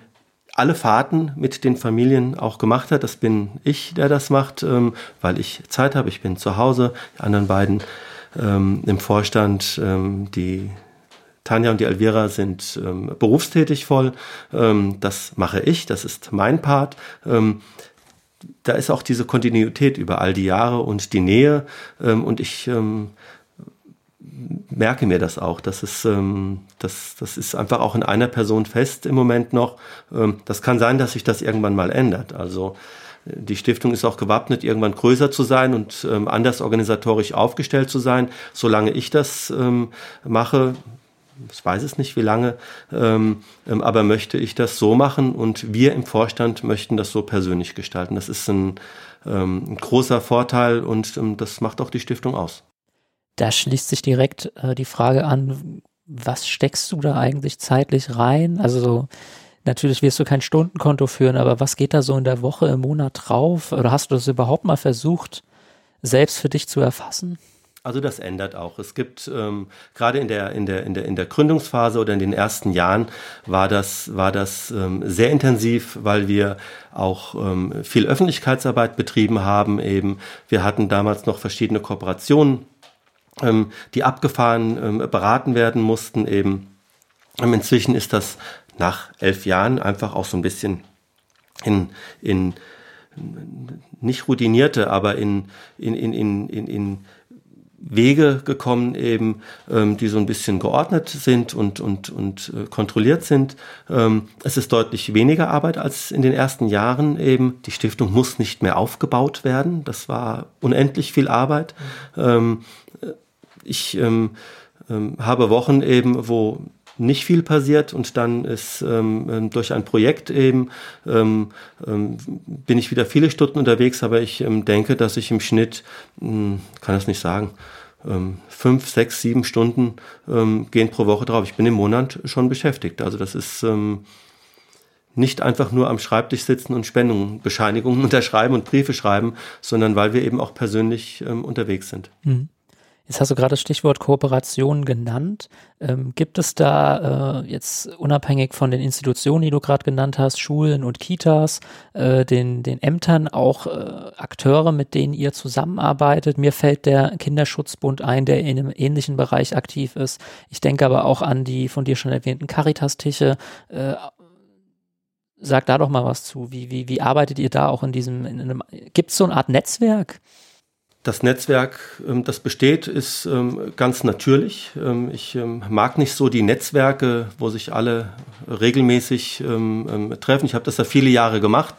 alle Fahrten mit den Familien auch gemacht hat. Das bin ich, der das macht, ähm, weil ich Zeit habe. Ich bin zu Hause. Die anderen beiden ähm, im Vorstand, die Tanja und die Alvira sind ähm, berufstätig voll. Ähm, das mache ich, das ist mein Part. Ähm, da ist auch diese Kontinuität über all die Jahre und die Nähe. Ähm, und ich ähm, merke mir das auch. Das ist, ähm, das, das ist einfach auch in einer Person fest im Moment noch. Ähm, das kann sein, dass sich das irgendwann mal ändert. Also äh, die Stiftung ist auch gewappnet, irgendwann größer zu sein und ähm, anders organisatorisch aufgestellt zu sein. Solange ich das ähm, mache, ich weiß es nicht wie lange, ähm, ähm, aber möchte ich das so machen und wir im Vorstand möchten das so persönlich gestalten. Das ist ein, ähm, ein großer Vorteil und ähm, das macht auch die Stiftung aus da schließt sich direkt äh, die Frage an, was steckst du da eigentlich zeitlich rein? Also so, natürlich wirst du kein Stundenkonto führen, aber was geht da so in der Woche, im Monat drauf? Oder hast du das überhaupt mal versucht, selbst für dich zu erfassen? Also das ändert auch. Es gibt ähm, gerade in der in der in der in der Gründungsphase oder in den ersten Jahren war das war das ähm, sehr intensiv, weil wir auch ähm, viel Öffentlichkeitsarbeit betrieben haben. Eben wir hatten damals noch verschiedene Kooperationen ähm, die abgefahren ähm, beraten werden mussten eben. Ähm, inzwischen ist das nach elf Jahren einfach auch so ein bisschen in, in nicht routinierte, aber in, in, in, in, in, in Wege gekommen, eben, ähm, die so ein bisschen geordnet sind und, und, und äh, kontrolliert sind. Ähm, es ist deutlich weniger Arbeit als in den ersten Jahren eben. Die Stiftung muss nicht mehr aufgebaut werden. Das war unendlich viel Arbeit. Ähm, ich ähm, ähm, habe Wochen eben, wo nicht viel passiert und dann ist ähm, ähm durch ein Projekt eben ähm, ähm, bin ich wieder viele Stunden unterwegs, aber ich ähm, denke, dass ich im Schnitt, hm, kann das nicht sagen, ähm, fünf, sechs, sieben Stunden ähm, gehen pro Woche drauf. Ich bin im Monat schon beschäftigt. Also das ist ähm, nicht einfach nur am Schreibtisch sitzen und Spendenbescheinigungen unterschreiben und Briefe schreiben, sondern weil wir eben auch persönlich ähm, unterwegs sind. Mhm. Jetzt hast du gerade das Stichwort Kooperation genannt. Ähm, gibt es da äh, jetzt unabhängig von den Institutionen, die du gerade genannt hast, Schulen und Kitas, äh, den, den Ämtern auch äh, Akteure, mit denen ihr zusammenarbeitet? Mir fällt der Kinderschutzbund ein, der in einem ähnlichen Bereich aktiv ist. Ich denke aber auch an die von dir schon erwähnten Caritas-Tische. Äh, sag da doch mal was zu. Wie, wie, wie arbeitet ihr da auch in diesem, in einem, gibt es so eine Art Netzwerk? Das Netzwerk, ähm, das besteht, ist ähm, ganz natürlich. Ähm, ich mag nicht so die Netzwerke, wo sich alle regelmäßig treffen. Ich habe das ja viele Jahre gemacht.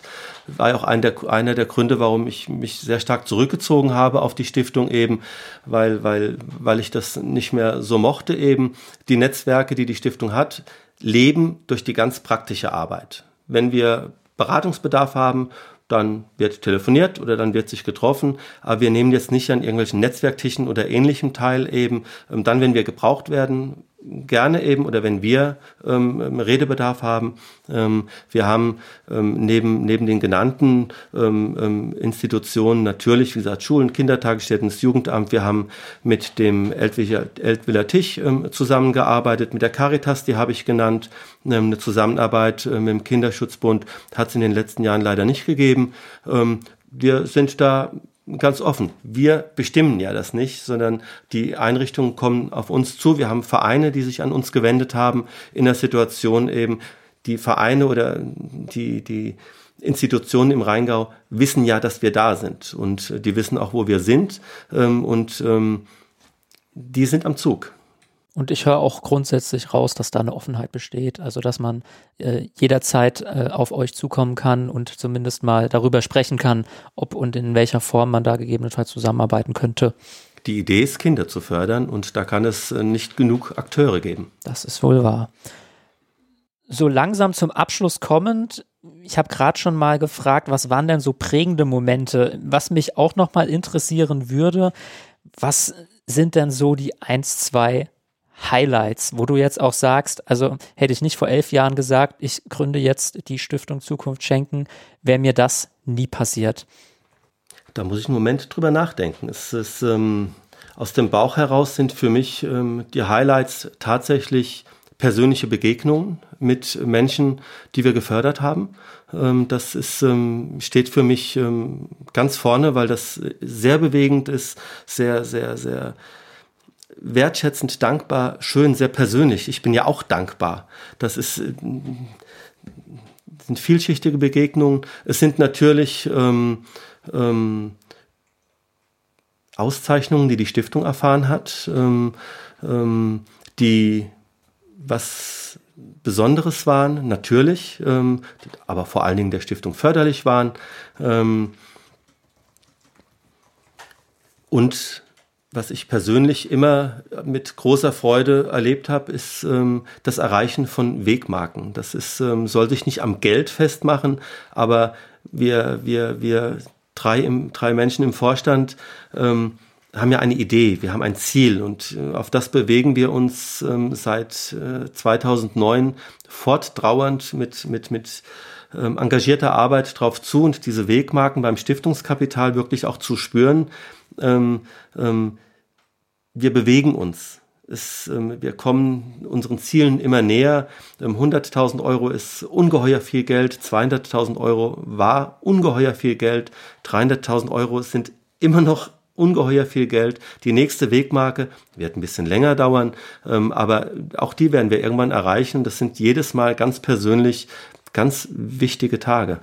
War ja auch einer der, einer der Gründe, warum ich mich sehr stark zurückgezogen habe auf die Stiftung eben, weil, weil, weil ich das nicht mehr so mochte eben. Die Netzwerke, die die Stiftung hat, leben durch die ganz praktische Arbeit. Wenn wir Beratungsbedarf haben dann wird telefoniert oder dann wird sich getroffen, aber wir nehmen jetzt nicht an irgendwelchen Netzwerktischen oder ähnlichem teil eben. Ähm, dann, wenn wir gebraucht werden, gerne eben oder wenn wir ähm, Redebedarf haben. Ähm, wir haben ähm, neben, neben den genannten ähm, ähm, Institutionen natürlich, wie gesagt, Schulen, Kindertagesstätten, das Jugendamt. Wir haben mit dem Eltviller Tisch ähm, zusammengearbeitet, mit der Caritas, die habe ich genannt. eine Zusammenarbeit äh, mit dem Kinderschutzbund hat es in den letzten Jahren leider nicht gegeben. wir sind da ganz offen. Wir bestimmen ja das nicht, sondern die Einrichtungen kommen auf uns zu. Wir haben Vereine, die sich an uns gewendet haben in der Situation eben. Die Vereine oder die, die Institutionen im Rheingau wissen ja, dass wir da sind und die wissen auch, wo wir sind ähm, und ähm, die sind am Zug. Und ich höre auch grundsätzlich raus, dass da eine Offenheit besteht, also dass man äh, jederzeit äh, auf euch zukommen kann und zumindest mal darüber sprechen kann, ob und in welcher Form man da gegebenenfalls zusammenarbeiten könnte. Die Idee ist, Kinder zu fördern und da kann es äh, nicht genug Akteure geben. Das ist wohl wahr. So langsam zum Abschluss kommend, ich habe gerade schon mal gefragt, was waren denn so prägende Momente? Was mich auch noch mal interessieren würde, was sind denn so die eins, zwei Highlights, wo du jetzt auch sagst, also hätte ich nicht vor elf Jahren gesagt, ich gründe jetzt die Stiftung Zukunft schenken, wäre mir das nie passiert. Da muss ich einen Moment drüber nachdenken. Es ist, ähm, aus dem Bauch heraus sind für mich ähm, die Highlights tatsächlich persönliche Begegnungen mit Menschen, die wir gefördert haben. Ähm, das ist, ähm, steht für mich ähm, ganz vorne, weil das sehr bewegend ist, sehr, sehr, sehr wertschätzend, dankbar, schön, sehr persönlich. Ich bin ja auch dankbar. Das ist, äh, sind vielschichtige Begegnungen. Es sind natürlich ähm, ähm, Auszeichnungen, die die Stiftung erfahren hat, ähm, ähm, die was Besonderes waren, natürlich, ähm, aber vor allen Dingen der Stiftung förderlich waren. Ähm, und was ich persönlich immer mit großer Freude erlebt habe, ist ähm, das Erreichen von Wegmarken. Das ist, ähm, soll sich nicht am Geld festmachen, aber wir, wir, wir drei, im, drei Menschen im Vorstand ähm, haben ja eine Idee, wir haben ein Ziel und äh, auf das bewegen wir uns ähm, seit äh, 2009 fortdauernd mit, mit, mit ähm, engagierter Arbeit drauf zu und diese Wegmarken beim Stiftungskapital wirklich auch zu spüren. Ähm, ähm, wir bewegen uns. Es, ähm, wir kommen unseren Zielen immer näher. 100.000 ähm, Euro ist ungeheuer viel Geld, 200.000 Euro war ungeheuer viel Geld, 300.000 Euro sind immer noch ungeheuer viel Geld. Die nächste Wegmarke wird ein bisschen länger dauern, ähm, aber auch die werden wir irgendwann erreichen. Das sind jedes Mal ganz persönlich ganz wichtige Tage,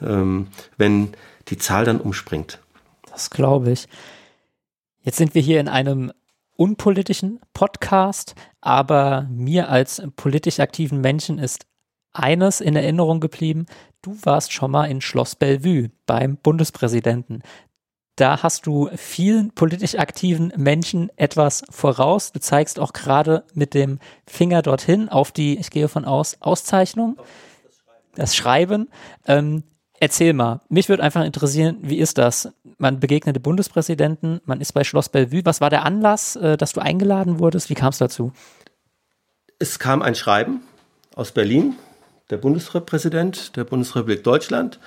wenn die Zahl dann umspringt. Das glaube ich. Jetzt sind wir hier in einem unpolitischen Podcast, aber mir als politisch aktiven Menschen ist eines in Erinnerung geblieben. Du warst schon mal in Schloss Bellevue beim Bundespräsidenten. da hast du vielen politisch aktiven Menschen etwas voraus. Du zeigst auch gerade mit dem Finger dorthin auf die, ich gehe von aus, Auszeichnung, das Schreiben. Ähm, erzähl mal, mich würde einfach interessieren, wie ist das? Man begegnete Bundespräsidenten, man ist bei Schloss Bellevue. Was war der Anlass, äh, dass du eingeladen wurdest? Wie kam es dazu? Es kam ein Schreiben aus Berlin, der Bundespräsident der Bundesrepublik Deutschland.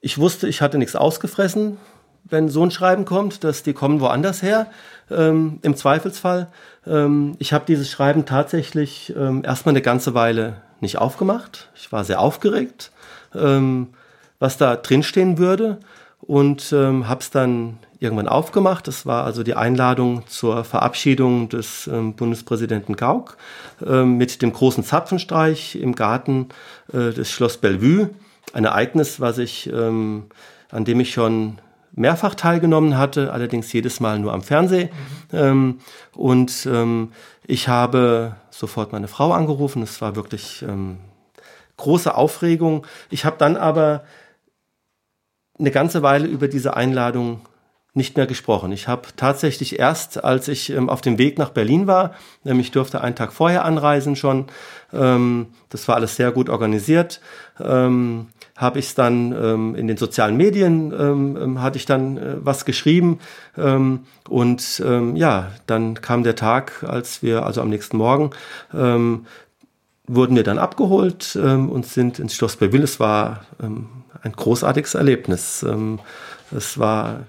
Ich wusste, ich hatte nichts ausgefressen, wenn so ein Schreiben kommt, dass die kommen woanders her, ähm, im Zweifelsfall. Ähm, ich habe dieses Schreiben tatsächlich ähm, erstmal eine ganze Weile nicht aufgemacht. Ich war sehr aufgeregt, ähm, was da drinstehen würde und ähm, habe es dann irgendwann aufgemacht. Das war also die Einladung zur Verabschiedung des ähm, Bundespräsidenten Gauck ähm, mit dem großen Zapfenstreich im Garten äh, des Schloss Bellevue. Ein Ereignis, was ich, ähm, an dem ich schon mehrfach teilgenommen hatte, allerdings jedes Mal nur am Fernsehen. Mhm. und ähm, ich habe sofort meine Frau angerufen. Es war wirklich ähm, große Aufregung. Ich habe dann aber eine ganze Weile über diese Einladung nicht mehr gesprochen. Ich habe tatsächlich erst, als ich ähm, auf dem Weg nach Berlin war, nämlich durfte einen Tag vorher anreisen schon, ähm, das war alles sehr gut organisiert, ähm, habe ich es dann ähm, in den sozialen Medien, ähm, ähm, hatte ich dann äh, was geschrieben und ja, dann kam der Tag, als wir, also am nächsten Morgen, wurden wir dann abgeholt ähm, und sind ins Schloss Belleville. Es war ähm, ein großartiges Erlebnis. Ähm, es war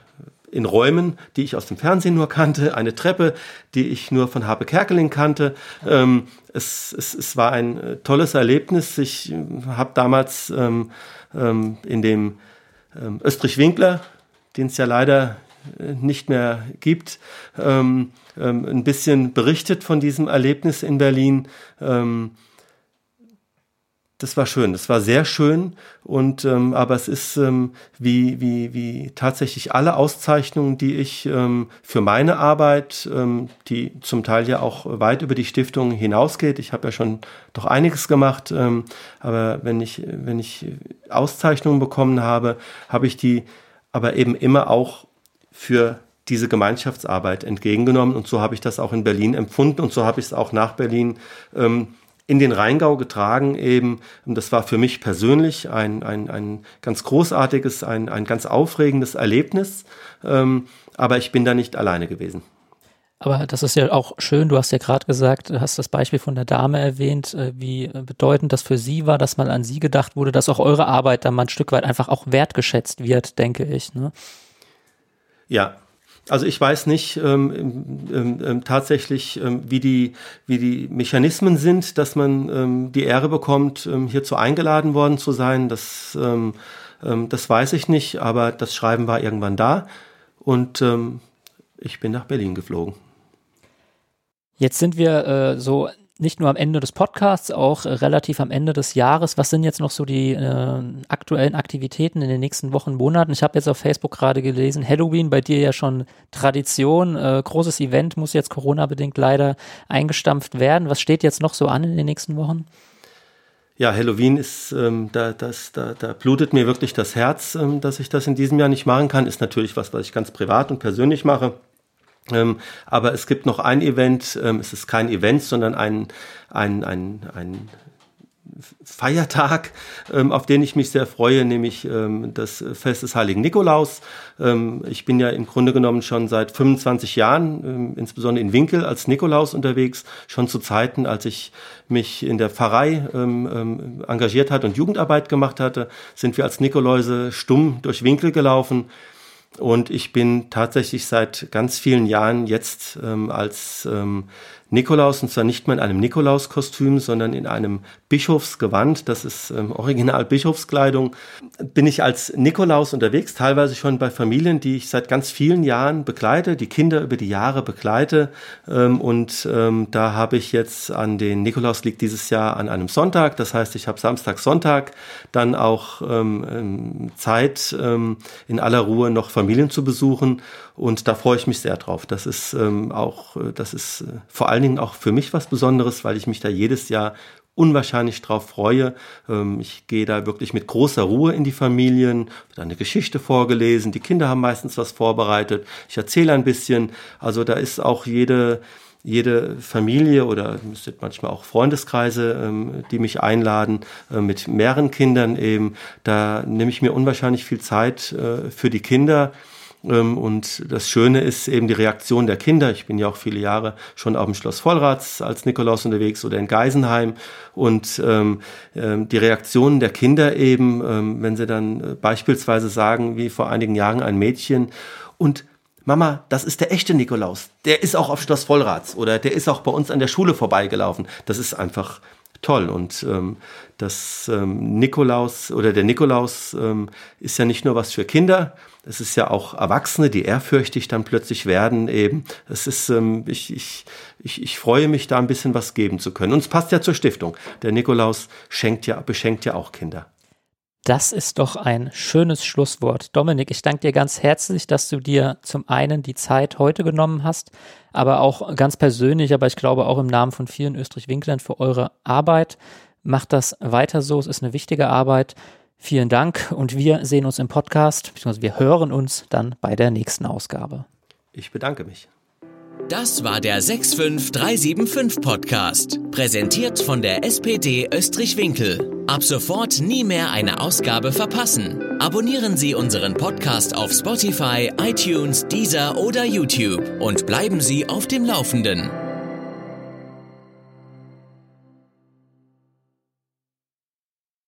in Räumen, die ich aus dem Fernsehen nur kannte, eine Treppe, die ich nur von Habe Kerkeling kannte. Ähm, es, es, es war ein äh, tolles Erlebnis. Ich äh, habe damals ähm, ähm, in dem ähm, Österreich-Winkler, den es ja leider äh, nicht mehr gibt, ähm, ähm, ein bisschen berichtet von diesem Erlebnis in Berlin. Ähm, das war schön, das war sehr schön und ähm, aber es ist ähm, wie wie wie tatsächlich alle Auszeichnungen, die ich ähm, für meine Arbeit, ähm, die zum Teil ja auch weit über die Stiftung hinausgeht. Ich habe ja schon doch einiges gemacht, ähm, aber wenn ich wenn ich Auszeichnungen bekommen habe, habe ich die aber eben immer auch für diese Gemeinschaftsarbeit entgegengenommen und so habe ich das auch in Berlin empfunden und so habe ich es auch nach Berlin ähm, in den Rheingau getragen eben. Das war für mich persönlich ein, ein, ein ganz großartiges, ein, ein ganz aufregendes Erlebnis. Ähm, aber ich bin da nicht alleine gewesen. Aber das ist ja auch schön. Du hast ja gerade gesagt, du hast das Beispiel von der Dame erwähnt, äh, wie bedeutend das für sie war, dass mal an sie gedacht wurde, dass auch eure Arbeit dann mal ein Stück weit einfach auch wertgeschätzt wird, denke ich. Ne? Ja, also ich weiß nicht ähm, ähm, ähm, tatsächlich, ähm, wie, die, wie die Mechanismen sind, dass man ähm, die Ehre bekommt, ähm, hierzu eingeladen worden zu sein. Das, ähm, ähm, das weiß ich nicht, aber das Schreiben war irgendwann da und ähm, ich bin nach Berlin geflogen. Jetzt sind wir äh, so nicht nur am Ende des Podcasts, auch äh, relativ am Ende des Jahres. Was sind jetzt noch so die äh, aktuellen Aktivitäten in den nächsten Wochen, Monaten? Ich habe jetzt auf Facebook gerade gelesen, Halloween bei dir ja schon Tradition, äh, großes Event, muss jetzt Corona-bedingt leider eingestampft werden. Was steht jetzt noch so an in den nächsten Wochen? Ja, Halloween ist, ähm, da, das, da, da blutet mir wirklich das Herz, ähm, dass ich das in diesem Jahr nicht machen kann. Ist natürlich was, was ich ganz privat und persönlich mache. Ähm, aber es gibt noch ein Event, ähm, es ist kein Event, sondern ein, ein, ein, ein Feiertag, ähm, auf den ich mich sehr freue, nämlich das Fest des Heiligen Nikolaus. Ich bin ja im Grunde genommen schon seit 25 Jahren, insbesondere in Winkel, als Nikolaus unterwegs, schon zu Zeiten, als ich mich in der Pfarrei engagiert hatte und Jugendarbeit gemacht hatte, sind wir als Nikoläuse stumm durch Winkel gelaufen und ich bin tatsächlich seit ganz vielen Jahren jetzt ähm, als ähm, Nikolaus, und zwar nicht mehr in einem Nikolauskostüm, sondern in einem Bischofsgewand, das ist ähm, original Bischofskleidung, bin ich als Nikolaus unterwegs, teilweise schon bei Familien, die ich seit ganz vielen Jahren begleite, die Kinder über die Jahre begleite. Ähm, und ähm, da habe ich jetzt an den Nikolaus liegt dieses Jahr an einem Sonntag, das heißt, ich habe Samstag, Sonntag dann auch ähm, ähm, Zeit, ähm, in aller Ruhe noch Familien zu besuchen. Und da freue ich mich sehr drauf. Das ist ähm, auch, äh, das ist äh, vor allen Dingen auch für mich was Besonderes, weil ich mich da jedes Jahr unwahrscheinlich drauf freue. Ähm, ich gehe da wirklich mit großer Ruhe in die Familien, wird eine Geschichte vorgelesen, die Kinder haben meistens was vorbereitet, ich erzähle ein bisschen. Also da ist auch jede jede Familie oder es sind manchmal auch Freundeskreise, ähm, die mich einladen, äh, mit mehreren Kindern eben. Da nehme ich mir unwahrscheinlich viel Zeit für die Kinder. Ähm, und das Schöne ist eben die Reaktion der Kinder. Ich bin ja auch viele Jahre schon auf dem Schloss Vollrats als Nikolaus unterwegs oder in Geisenheim. Und ähm, ähm, die Reaktionen der Kinder eben, ähm, wenn sie dann äh, beispielsweise sagen, wie vor einigen Jahren ein Mädchen, und Mama, das ist der echte Nikolaus. Der ist auch auf Schloss Vollrats oder der ist auch bei uns an der Schule vorbeigelaufen. Das ist einfach toll. Und ähm, das ähm, Nikolaus oder der Nikolaus ähm, ist ja nicht nur was für Kinder, es ist ja auch Erwachsene, die ehrfürchtig dann plötzlich werden eben. Es ist, ähm, ich, ich, ich, ich freue mich, da ein bisschen was geben zu können. Und es passt ja zur Stiftung. Der Nikolaus schenkt ja, beschenkt ja auch Kinder. Das ist doch ein schönes Schlusswort. Dominik, ich danke dir ganz herzlich, dass du dir zum einen die Zeit heute genommen hast, aber auch ganz persönlich, aber ich glaube auch im Namen von vielen Österreich-Winklern für eure Arbeit. Macht das weiter so, es ist eine wichtige Arbeit. Vielen Dank und wir sehen uns im Podcast, beziehungsweise wir hören uns dann bei der nächsten Ausgabe. Ich bedanke mich. Das war der 65375 Podcast, präsentiert von der SPD Österreich-Winkel. Ab sofort nie mehr eine Ausgabe verpassen. Abonnieren Sie unseren Podcast auf Spotify, iTunes, Deezer oder YouTube und bleiben Sie auf dem Laufenden.